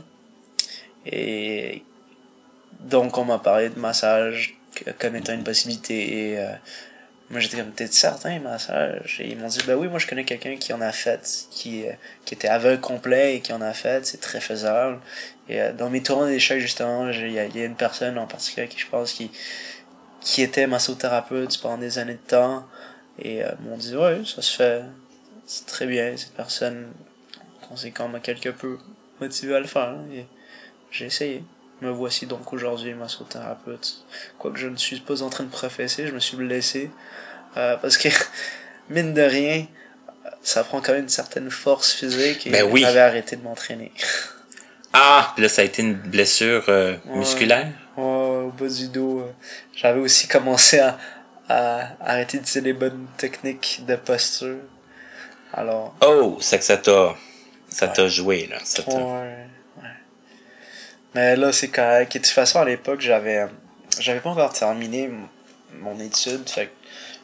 Et donc, on m'a parlé de massage comme étant une possibilité. Euh, moi, j'étais comme, t'es certain, massage? Et ils m'ont dit, ben oui, moi, je connais quelqu'un qui en a fait, qui, euh, qui était aveugle complet et qui en a fait, c'est très faisable. Et euh, dans mes tournois d'échecs, justement, il y, a- une personne en particulier qui, je pense, qui, qui était massothérapeute pendant des années de temps. Et euh, m'ont dit, ouais, ça se fait. C'est très bien. Cette personne, conséquent, m'a quelque peu motivé à le faire. Et j'ai essayé. Me voici donc aujourd'hui massothérapeute. Quoique je ne suis pas en train de professer, je me suis blessé. Euh, parce que, mine de rien, ça prend quand même une certaine force physique et Ben oui. j'avais arrêté de m'entraîner. Ah, puis là, ça a été une blessure euh, Ouais. musculaire? Ouais, au bas du dos. euh, J'avais aussi commencé à, à arrêter d'utiliser les bonnes techniques de posture. Alors, Oh, c'est que ça t'a, ça t'a joué, là. Ça ouais. Mais là, c'est correct. Et de toute façon, à l'époque, j'avais j'avais pas encore terminé mon étude. Fait que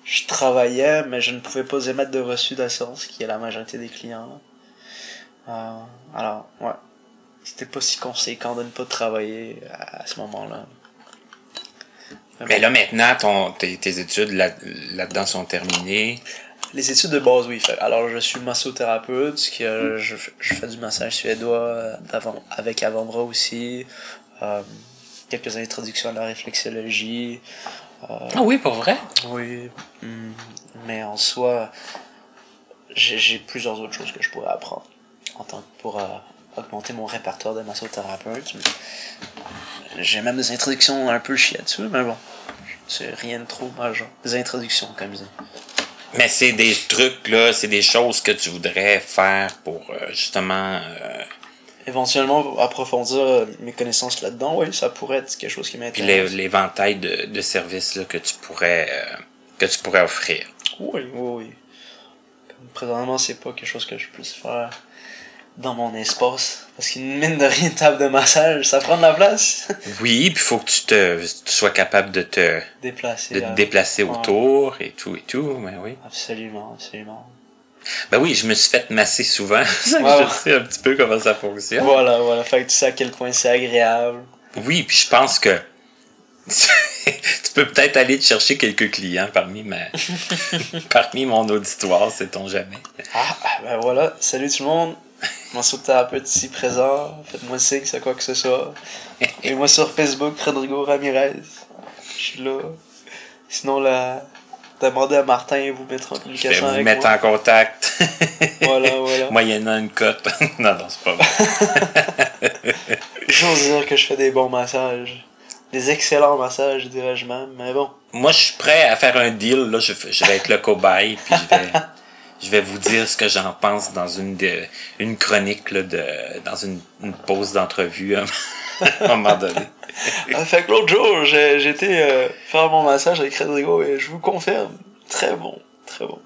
je travaillais, mais je ne pouvais pas émettre de reçu d'assurance, qui est la majorité des clients. Euh, alors, ouais. C'était pas si conséquent de ne pas travailler à, à ce moment-là. Mais là, maintenant, ton, tes, tes études là, là-dedans sont terminées. Les études de base, oui. Fait- Alors, je suis massothérapeute, qui, euh, je, je fais du massage suédois euh, d'avant, avec avant-bras aussi. Euh, quelques introductions à la réflexologie. Euh, Ah oui, pour vrai? oui. hum, mais en soi, j'ai, j'ai plusieurs autres choses que je pourrais apprendre en tant que pour euh, augmenter mon répertoire de massothérapeute. J'ai même des introductions un peu chiées dessus, mais bon. C'est rien de trop majeur. Des introductions, comme ça. Mais c'est des trucs, là, c'est des choses que tu voudrais faire pour, euh, justement... euh, éventuellement approfondir euh, mes connaissances là-dedans, oui, ça pourrait être quelque chose qui puis m'intéresse. l'é- l'éventail de, de services là, que tu pourrais euh, que tu pourrais offrir. Oui, oui, oui. Présentement, c'est pas quelque chose que je puisse faire dans mon espace. Parce qu'une mine de rien, une table de massage, ça prend de la place. Oui, puis faut que tu te tu sois capable de te Déplacer. de te euh, déplacer ouais. autour et tout et tout, mais oui. Absolument, absolument. Ben oui, je me suis fait masser souvent. Je sais un petit peu comment ça fonctionne. Voilà, voilà. Fait que tu sais à quel point c'est agréable. Oui, puis je pense que tu peux peut-être aller te chercher quelques clients parmi ma parmi mon auditoire, sait-on jamais. Ah, ah, ben voilà. Salut tout le monde. Massothérapeute ici présent. Faites-moi signe, c'est quoi que ce soit. Et moi sur Facebook, Rodrigo Ramirez. Je suis là. Sinon, là, demandez à Martin et vous mettre en Je vais communication vous avec mettre moi. en contact. Voilà, voilà. Moyennant une cote. non, non, c'est pas vrai. J'ose dire que je fais des bons massages. Des excellents massages, dirais-je même. Mais bon. Moi, je suis prêt à faire un deal. Là, je, je vais être le cobaye, puis je vais, je vais vous dire ce que j'en pense dans une de, une chronique là, de, dans une, une pause d'entrevue à un moment donné. Ah, fait que l'autre jour, j'étais euh, faire mon massage avec Rodrigo et je vous confirme, très bon, très bon.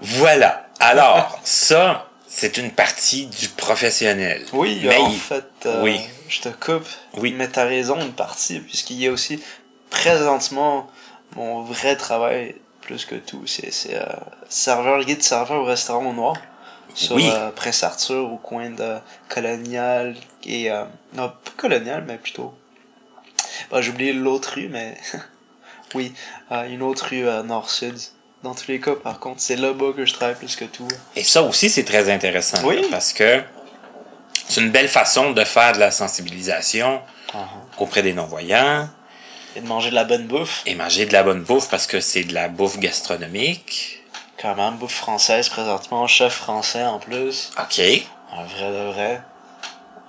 Voilà. Alors, ça, c'est une partie du professionnel. Oui, Mais en il- fait, euh, oui. je te coupe. Oui. Mais t'as raison, une partie, puisqu'il y a aussi présentement mon vrai travail, plus que tout, c'est euh, serveur, guide serveur au restaurant au noir. Sur Oui. euh, Prince Arthur, au coin de Colonial et. euh, non, pas Colonial, mais plutôt. Bah, j'ai oublié l'autre rue, mais. oui, euh, une autre rue euh, nord-sud. Dans tous les cas, par contre, c'est là-bas que je travaille plus que tout. Et ça aussi, c'est très intéressant. Oui. là, parce que c'est une belle façon de faire de la sensibilisation auprès des non-voyants Et de manger de la bonne bouffe. et manger de la bonne bouffe parce que c'est de la bouffe gastronomique. Quand même, bouffe française présentement, chef français en plus. OK. Un vrai de vrai.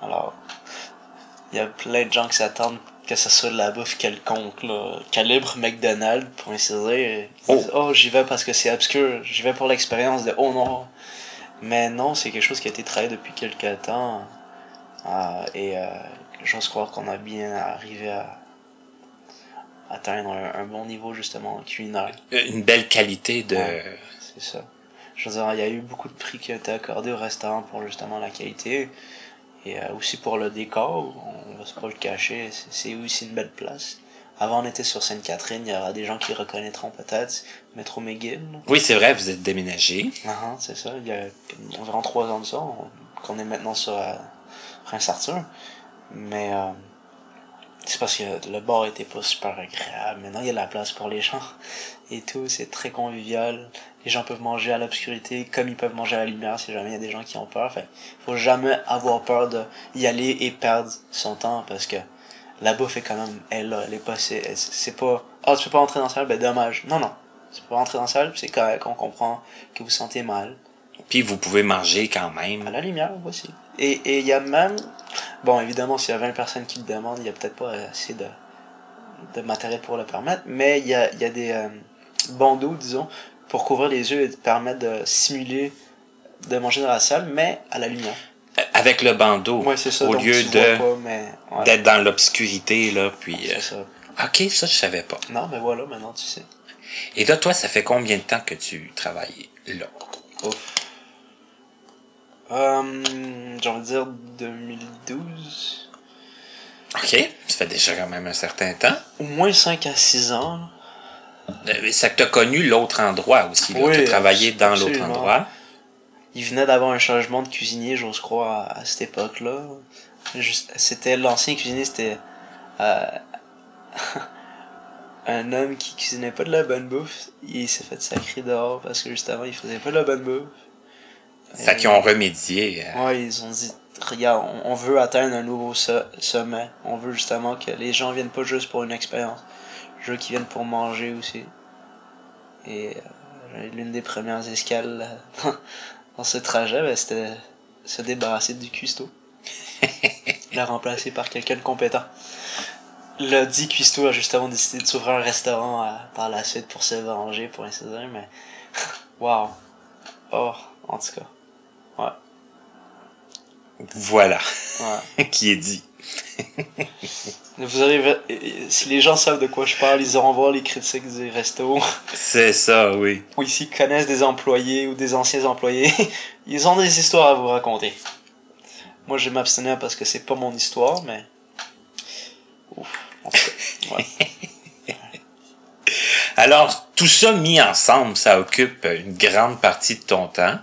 Alors, il y a plein de gens qui s'attendent que ce soit de la bouffe quelconque, là, calibre McDonald's, pour ainsi dire. Disent, oh, j'y vais parce que c'est obscur, j'y vais pour l'expérience de oh non. Mais non, c'est quelque chose qui a été travaillé depuis quelques temps. euh, et euh, j'ose croire qu'on a bien arrivé à atteindre un, un bon niveau justement culinaire. Une belle qualité de... Ouais. C'est ça. Je veux dire, il y a eu beaucoup de prix qui ont été accordés au restaurant pour justement la qualité. Et euh, aussi pour le décor, on va se pas le cacher, c'est- aussi une belle place. Avant, on était sur Sainte-Catherine, il y aura des gens qui reconnaîtront peut-être Métro McGill. Oui, c'est vrai, vous êtes déménagé. Ah, c'est ça, il y a environ trois ans de ça, on- qu'on est maintenant sur euh, Prince-Arthur. Mais euh, c'est parce que le bar était pas super agréable. Maintenant, il y a de la place pour les gens et tout, c'est très convivial. Les gens peuvent manger à l'obscurité comme ils peuvent manger à la lumière si jamais il y a des gens qui ont peur. Fait, faut jamais avoir peur de y aller et perdre son temps parce que la bouffe est quand même, elle, là, elle est pas, c'est, pas, ah, tu peux pas entrer dans la salle, ben dommage. Non, non. Tu peux pas entrer dans la salle, c'est correct, on comprend que vous sentez mal. Puis vous pouvez manger quand À même. la lumière, voici. Et et il y a même, bon, évidemment, s'il y a 20 personnes qui le demandent, il y a peut-être pas assez de, de matériel pour le permettre, mais il y a, il y a des euh, bandeaux, disons, pour couvrir les yeux et permettre de simuler de manger dans la salle, mais à la lumière. Euh, Avec le bandeau. Ouais, c'est ça. Au lieu de d'être dans l'obscurité, là, puis... euh, ça. Ok, ça, je savais pas. Non, mais voilà, maintenant tu sais. Et là, toi, ça fait combien de temps que tu travailles là? Ouf. Euh, j'ai envie de dire 2012. Ok, ça fait déjà quand même un certain temps. Au moins 5 à 6 ans. Euh, Ça que t'as connu l'autre endroit aussi, là. Oui, t'as travaillé dans l'autre endroit. Il venait d'avoir un changement de cuisinier, j'ose croire, à, à cette époque-là. C'était l'ancien cuisinier, c'était euh, un homme qui cuisinait pas de la bonne bouffe. Il s'est fait sacrer dehors parce que juste avant, il faisait pas de la bonne bouffe. Fait qu'ils ont remédié. euh, Ouais, ils ont dit, regarde, on, veut atteindre un nouveau so- sommet. On veut justement que les gens viennent pas juste pour une expérience. Je veux qu'ils viennent pour manger aussi. Et euh, l'une des premières escales dans ce trajet, ben, c'était se débarrasser du cuistot. Le remplacer par quelqu'un de compétent. Le dit cuistot a justement décidé de s'ouvrir un restaurant euh, par la suite pour se venger, pour ainsi dire, mais... Wow. Oh, en tout cas. Voilà, Ouais. qui est dit. Vous arrivez, si les gens savent de quoi je parle, ils iront voir les critiques du resto, C'est ça, oui. ou ici connaissent des employés ou des anciens employés. Ils ont des histoires à vous raconter. Moi, je vais m'abstenir parce que c'est pas mon histoire, mais. Ouf. Ouais. Alors, tout ça mis ensemble, ça occupe une grande partie de ton temps.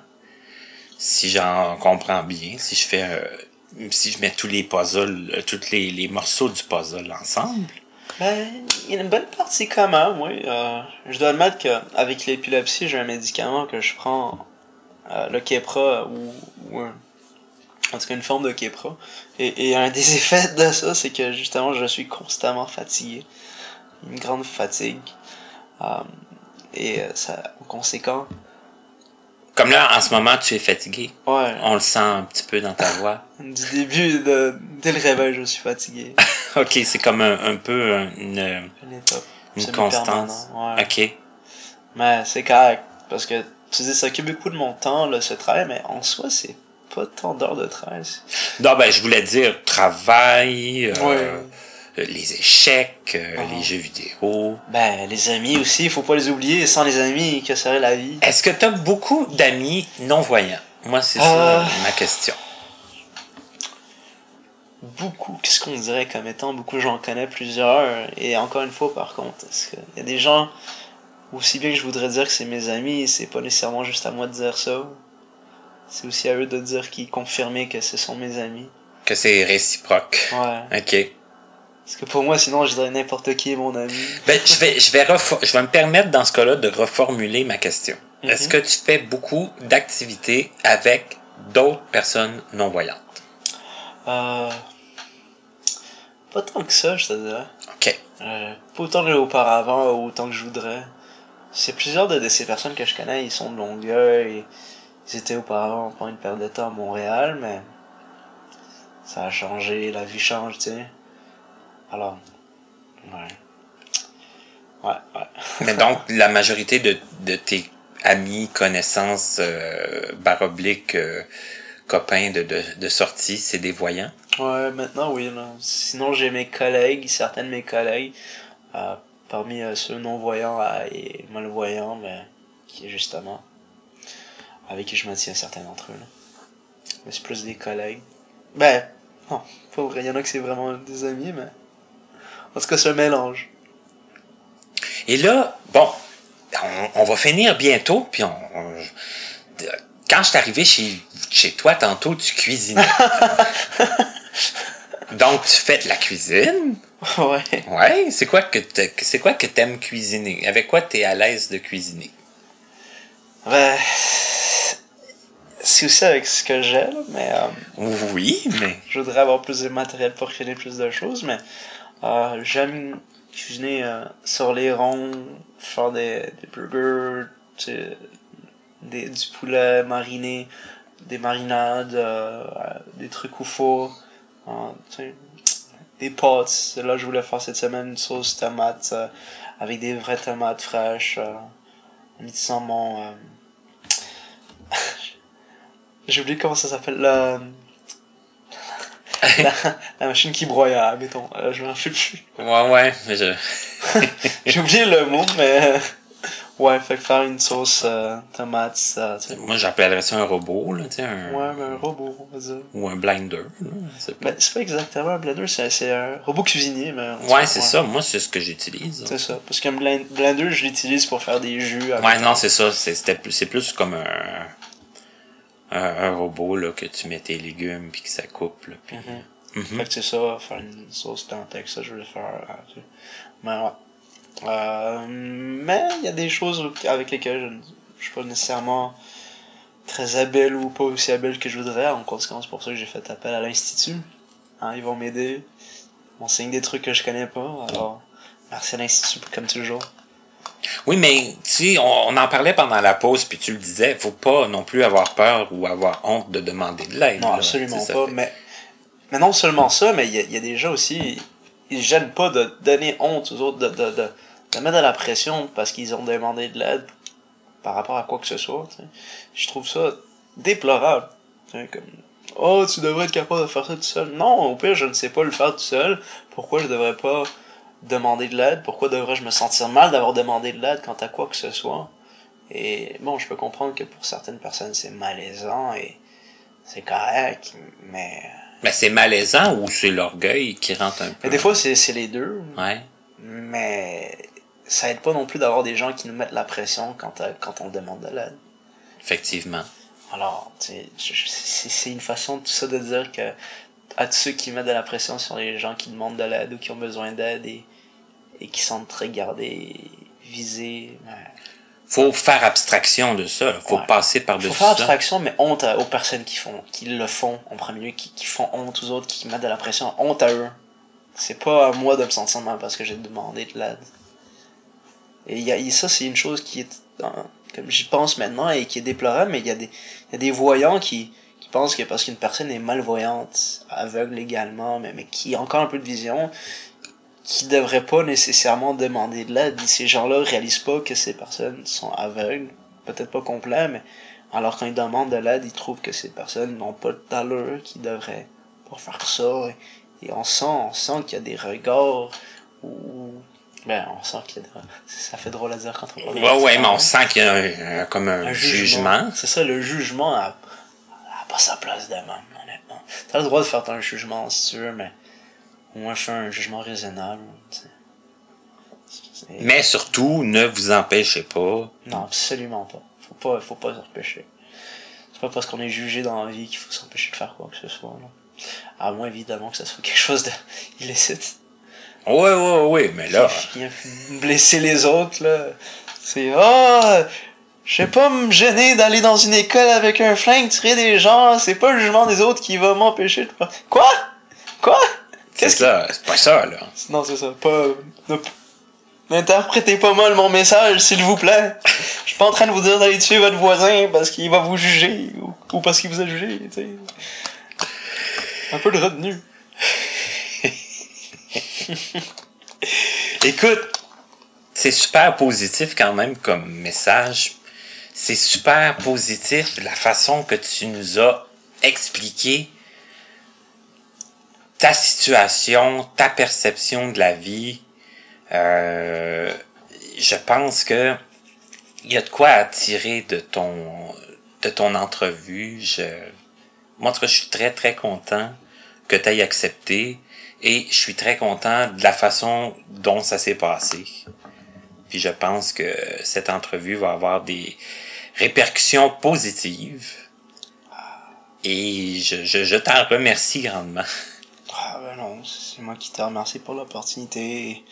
Si j'en comprends bien, si je fais, euh, si je mets tous les puzzles, euh, tous les, les morceaux du puzzle ensemble. Ben, il y a une bonne partie même, oui. Euh, je dois admettre qu'avec l'épilepsie, j'ai un médicament que je prends, euh, le Kepra, ou, en tout cas une forme de Kepra. Et, et un des effets de ça, c'est que justement, je suis constamment fatigué. Une grande fatigue. Et ça, en conséquent, Comme là, en ce moment, tu es fatigué. ouais, On le sent un petit peu dans ta voix. du début, de, dès le réveil, je suis fatigué. ok, c'est comme un, un peu un- une, une semi-permanent, constance. ouais. Ok. Mais c'est correct. Parce que tu dis, ça occupe beaucoup de mon temps, là, ce travail, mais en soi, c'est pas tant d'heures de travail. Non, ben, je voulais dire travail, euh, Ouais. Euh, les échecs, euh, Uh-huh. les jeux vidéo. Ben, les amis aussi, il faut pas les oublier. Sans les amis, que serait la vie? Est-ce que tu as beaucoup d'amis non-voyants? Moi, c'est Euh. ça ma question. Beaucoup. Qu'est-ce qu'on dirait comme étant beaucoup? J'en connais plusieurs. Et encore une fois, par contre, parce que y a des gens, aussi bien que je voudrais dire que c'est mes amis, c'est pas nécessairement juste à moi de dire ça. C'est aussi à eux de dire qu'ils confirmaient que ce sont mes amis? Que c'est réciproque. Ouais. Ok. Parce que pour moi, sinon, je dirais n'importe qui est mon ami. Ben, je vais, je vais je vais me permettre dans ce cas-là de reformuler ma question. Mhm. Est-ce que tu fais beaucoup d'activités avec d'autres personnes non-voyantes? Euh... Pas tant que ça, je te dirais. Ok. Euh, pas autant que auparavant, ou autant que je voudrais. C'est plusieurs de, de ces personnes que je connais, ils sont de Longueuil. Ils étaient auparavant pendant une période de temps à Montréal, mais ça a changé, la vie change, tu sais. Alors, ouais. Ouais, ouais. Mais donc, la majorité de, de tes amis, connaissances, euh, barre oblique, euh, copains de, de, de sortie, c'est des voyants? Ouais, maintenant, oui. Là. Sinon, j'ai mes collègues, certains de mes collègues, euh, parmi euh, ceux non-voyants et malvoyants, mais qui est justement avec qui je me tiens certains d'entre eux. Là. Mais c'est plus des collègues. Ben, non, pas vrai. Il y en a que c'est vraiment des amis, mais. En tout cas, c'est un mélange. Et là, bon, on, on va finir bientôt, puis on, on- quand je suis arrivé chez, chez toi tantôt, tu cuisinais. Donc, tu fais de la cuisine? ouais. Ouais, c'est quoi que c'est quoi que t'aimes cuisiner? Avec quoi t'es à l'aise de cuisiner? Ben. C'est aussi avec ce que j'ai, mais. euh, Oui, mais. je voudrais avoir plus de matériel pour cuisiner plus de choses, mais j'aime cuisiner euh, sur les ronds, faire des, burgers, des, du poulet mariné, des marinades, euh, euh, des trucs au four, des pâtes. Là, je voulais faire cette semaine une sauce tomate avec des vraies tomates fraîches, mis de saumon. J'ai oublié comment ça s'appelle. La... la, machine qui broie, euh, mettons. Euh, je m'en rappelle plus. Ouais, ouais, mais je. J'ai oublié le mot, mais. euh, Ouais, fait que faire une sauce euh, tomate, ça. Moi, j'appellerais ça un robot, là, tu sais, un... Ouais, mais un robot, on va dire. ou un blinder. là, pas. Ben, c'est pas exactement un blender, c'est un robot cuisinier, mais. ouais, c'est ça. Moi, c'est ce que j'utilise. C'est ça. Parce qu'un blend- blender, je l'utilise pour faire des jus. Ouais, non, c'est ça. C'est plus- c'est plus comme un, un, un robot là, que tu mets tes légumes puis que ça coupe. Là, puis- Mhm. Fait que c'est ça, faire une sauce avec ça, je voulais faire. euh, tu sais. Mais ouais. Euh, mais il y a des choses avec lesquelles je ne suis pas nécessairement très habile ou pas aussi habile que je voudrais. En conséquence, c'est pour ça que j'ai fait appel à l'Institut. Hein, ils vont m'aider. M'enseignent des trucs que je connais pas. Alors, merci à l'Institut, comme toujours. Oui, mais tu sais, on, on en parlait pendant la pause puis tu le disais, faut pas non plus avoir peur ou avoir honte de demander de l'aide. Non, là. absolument pas. fait- Mais, mais non seulement ça, mais il y, y a des gens aussi, ils ne gênent pas de donner honte aux autres, de, de, de, de mettre de la pression parce qu'ils ont demandé de l'aide par rapport à quoi que ce soit. tu sais. Je trouve ça déplorable. Comme, oh, tu devrais être capable de faire ça tout seul. Non, au pire, je ne sais pas le faire tout seul. Pourquoi je devrais pas demander de l'aide? Pourquoi devrais-je me sentir mal d'avoir demandé de l'aide quant à quoi que ce soit? Et bon, je peux comprendre que pour certaines personnes, c'est malaisant et c'est correct, mais... Mais c'est malaisant ou c'est l'orgueil qui rentre un peu? mais des fois, c'est les deux, Ouais. mais ça aide pas non plus d'avoir des gens qui nous mettent la pression quand, euh, quand on demande de l'aide. Effectivement. Alors, c'est une façon tout ça de dire que à tous ceux qui mettent de la pression sur les gens qui demandent de l'aide ou qui ont besoin d'aide et, et qui sont regardés, visés, ben, Faut faire abstraction de ça. Faut Ouais. passer par-dessus faut faire ça. abstraction, mais honte aux personnes qui font, qui le font en premier lieu, qui, qui font honte aux autres, qui mettent de la pression, honte à eux. C'est pas à moi de me sentir mal parce que j'ai demandé de l'aide. Et, il y a, et ça, c'est une chose qui est, comme j'y pense maintenant et qui est déplorable, mais il y a des, y a des voyants qui, qui pensent que parce qu'une personne est malvoyante, aveugle également, mais, mais qui a encore un peu de vision, qui devrait pas nécessairement demander de l'aide. Ces gens-là réalisent pas que ces personnes sont aveugles, peut-être pas complets, mais alors quand ils demandent de l'aide, ils trouvent que ces personnes n'ont pas d'allure, qu'ils devraient pas faire ça. Et, et on sent, on sent qu'il y a des regards où ben on sent qu'il y a des... ça fait drôle à dire quand on parle de Ouais, ouais, mais on sent qu'il y a un, un- comme un, Un jugement. C'est ça, le jugement a, a pas sa place de même, honnêtement. T'as le droit de faire ton jugement si tu veux, mais au moins fais un jugement raisonnable. sais. Mais surtout, ne vous empêchez pas. Non, absolument pas. Faut pas, faut pas s'empêcher. C'est pas parce qu'on est jugé dans la vie qu'il faut s'empêcher de faire quoi que ce soit. À moins évidemment que ça soit quelque chose de illicite. Ouais, ouais, ouais, mais là. Blesser les autres, là. C'est Ah! je vais pas me gêner d'aller dans une école avec un flingue tirer des gens. C'est pas le jugement des autres qui va m'empêcher de. Quoi? Quoi? C'est Qu'est-ce que. ça, c'est pas ça, là. Non, c'est ça. Pas. N'interprétez pas mal mon message, s'il vous plaît. Je suis pas en train de vous dire d'aller tuer votre voisin parce qu'il va vous juger ou, ou parce qu'il vous a jugé, tu sais. Un peu de retenue. Écoute, c'est super positif quand même comme message. C'est super positif la façon que tu nous as expliqué ta situation, ta perception de la vie. Euh, je pense que il y a de quoi attirer de ton de ton entrevue. Je, moi, je suis très très content que tu aies accepté et je suis très content de la façon dont ça s'est passé. Puis je pense que cette entrevue va avoir des répercussions positives. Et je, je, je t'en remercie grandement. Ah ben non, c'est moi qui te remercie pour l'opportunité et,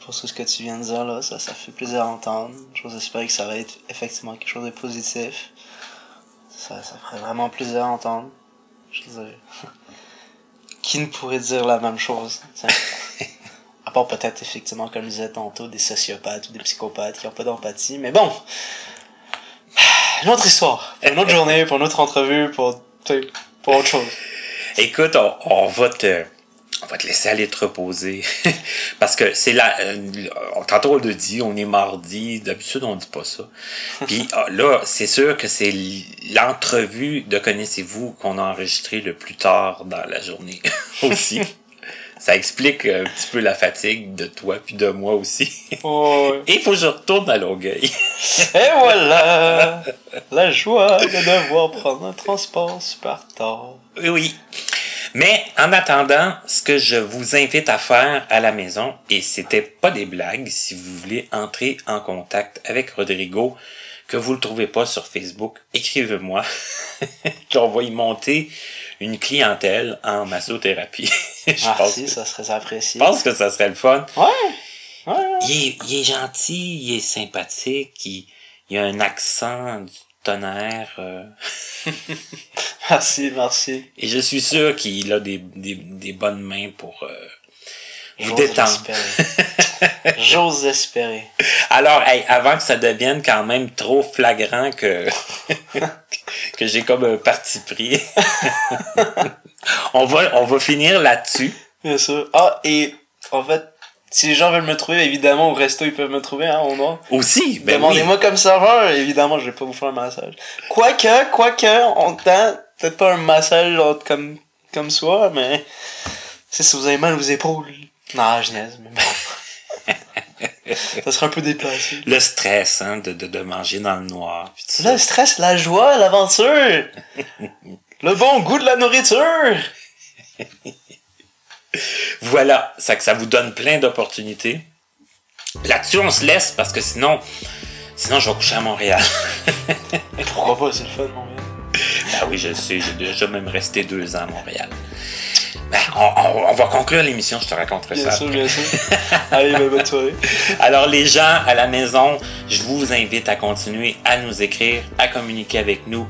pour tout ce que tu viens de dire là, ça, ça fait plaisir à entendre. J'ose espérer que ça va être effectivement quelque chose de positif. Ça, ça ferait vraiment plaisir à entendre. Je dire, qui ne pourrait dire la même chose? À part peut-être effectivement, comme je disais tantôt, des sociopathes ou des psychopathes qui n'ont pas d'empathie, mais bon! Une autre histoire, pour une autre journée, pour une autre entrevue, pour, pour autre chose. Écoute, on, on va te on va te laisser aller te reposer. Parce que c'est là euh, tantôt on le dit on est mardi. D'habitude on dit pas ça. Puis ah, là c'est sûr que c'est l'entrevue de connaissez-vous qu'on a enregistré le plus tard dans la journée aussi. Ça explique un petit peu la fatigue de toi puis de moi aussi. Oh, et il faut que je retourne à Longueuil. Et voilà la joie de devoir prendre un transport super tard. Oui. Mais en attendant, ce que je vous invite à faire à la maison, et c'était pas des blagues, si vous voulez entrer en contact avec Rodrigo, que vous le trouvez pas sur Facebook, écrivez-moi. On va y monter une clientèle en massothérapie. je, pense, Merci, ça serait apprécié. je pense que ça serait le fun. Ouais. Ouais. Il est, il est gentil, il est sympathique, il, il a un accent du tonnerre. euh, Merci, merci. Et je suis sûr qu'il a des, des, des bonnes mains pour euh, vous détendre. espérer. J'ose espérer. Alors, hey, avant que ça devienne quand même trop flagrant que, que j'ai comme un parti pris, on, va, on va finir là-dessus. Bien sûr. Ah, et en fait, si les gens veulent me trouver, évidemment, au resto, ils peuvent me trouver, hein, au nom. Aussi, ben oui. Demandez-moi comme serveur, évidemment, je vais pas vous faire un massage. Quoique, quoique, on tente, peut-être pas un massage genre, comme, comme soi, mais c'est si vous avez mal aux épaules. Non, je niaise, mais bon. Ça serait un peu déplacé. Le stress, hein, de, de, de manger dans le noir. le stress, la joie, l'aventure. le bon goût de la nourriture. Voilà, ça que ça vous donne plein d'opportunités. Là-dessus, on se laisse parce que sinon, sinon je vais coucher à Montréal. Pourquoi pas, c'est le fun, mon gars. Ah oui, je sais, j'ai déjà même resté deux ans à Montréal. Ben, on, on- on va conclure l'émission, je te raconterai Bien ça. sûr, bien sûr. Allez, ben, bonne soirée. Alors les gens à la maison, je vous invite à continuer à nous écrire, à communiquer avec nous,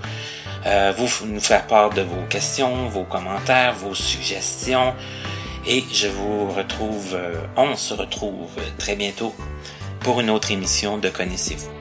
euh, vous nous faire part de vos questions, vos commentaires, vos suggestions. Et je vous retrouve, euh, on se retrouve très bientôt pour une autre émission de Connaissez-vous.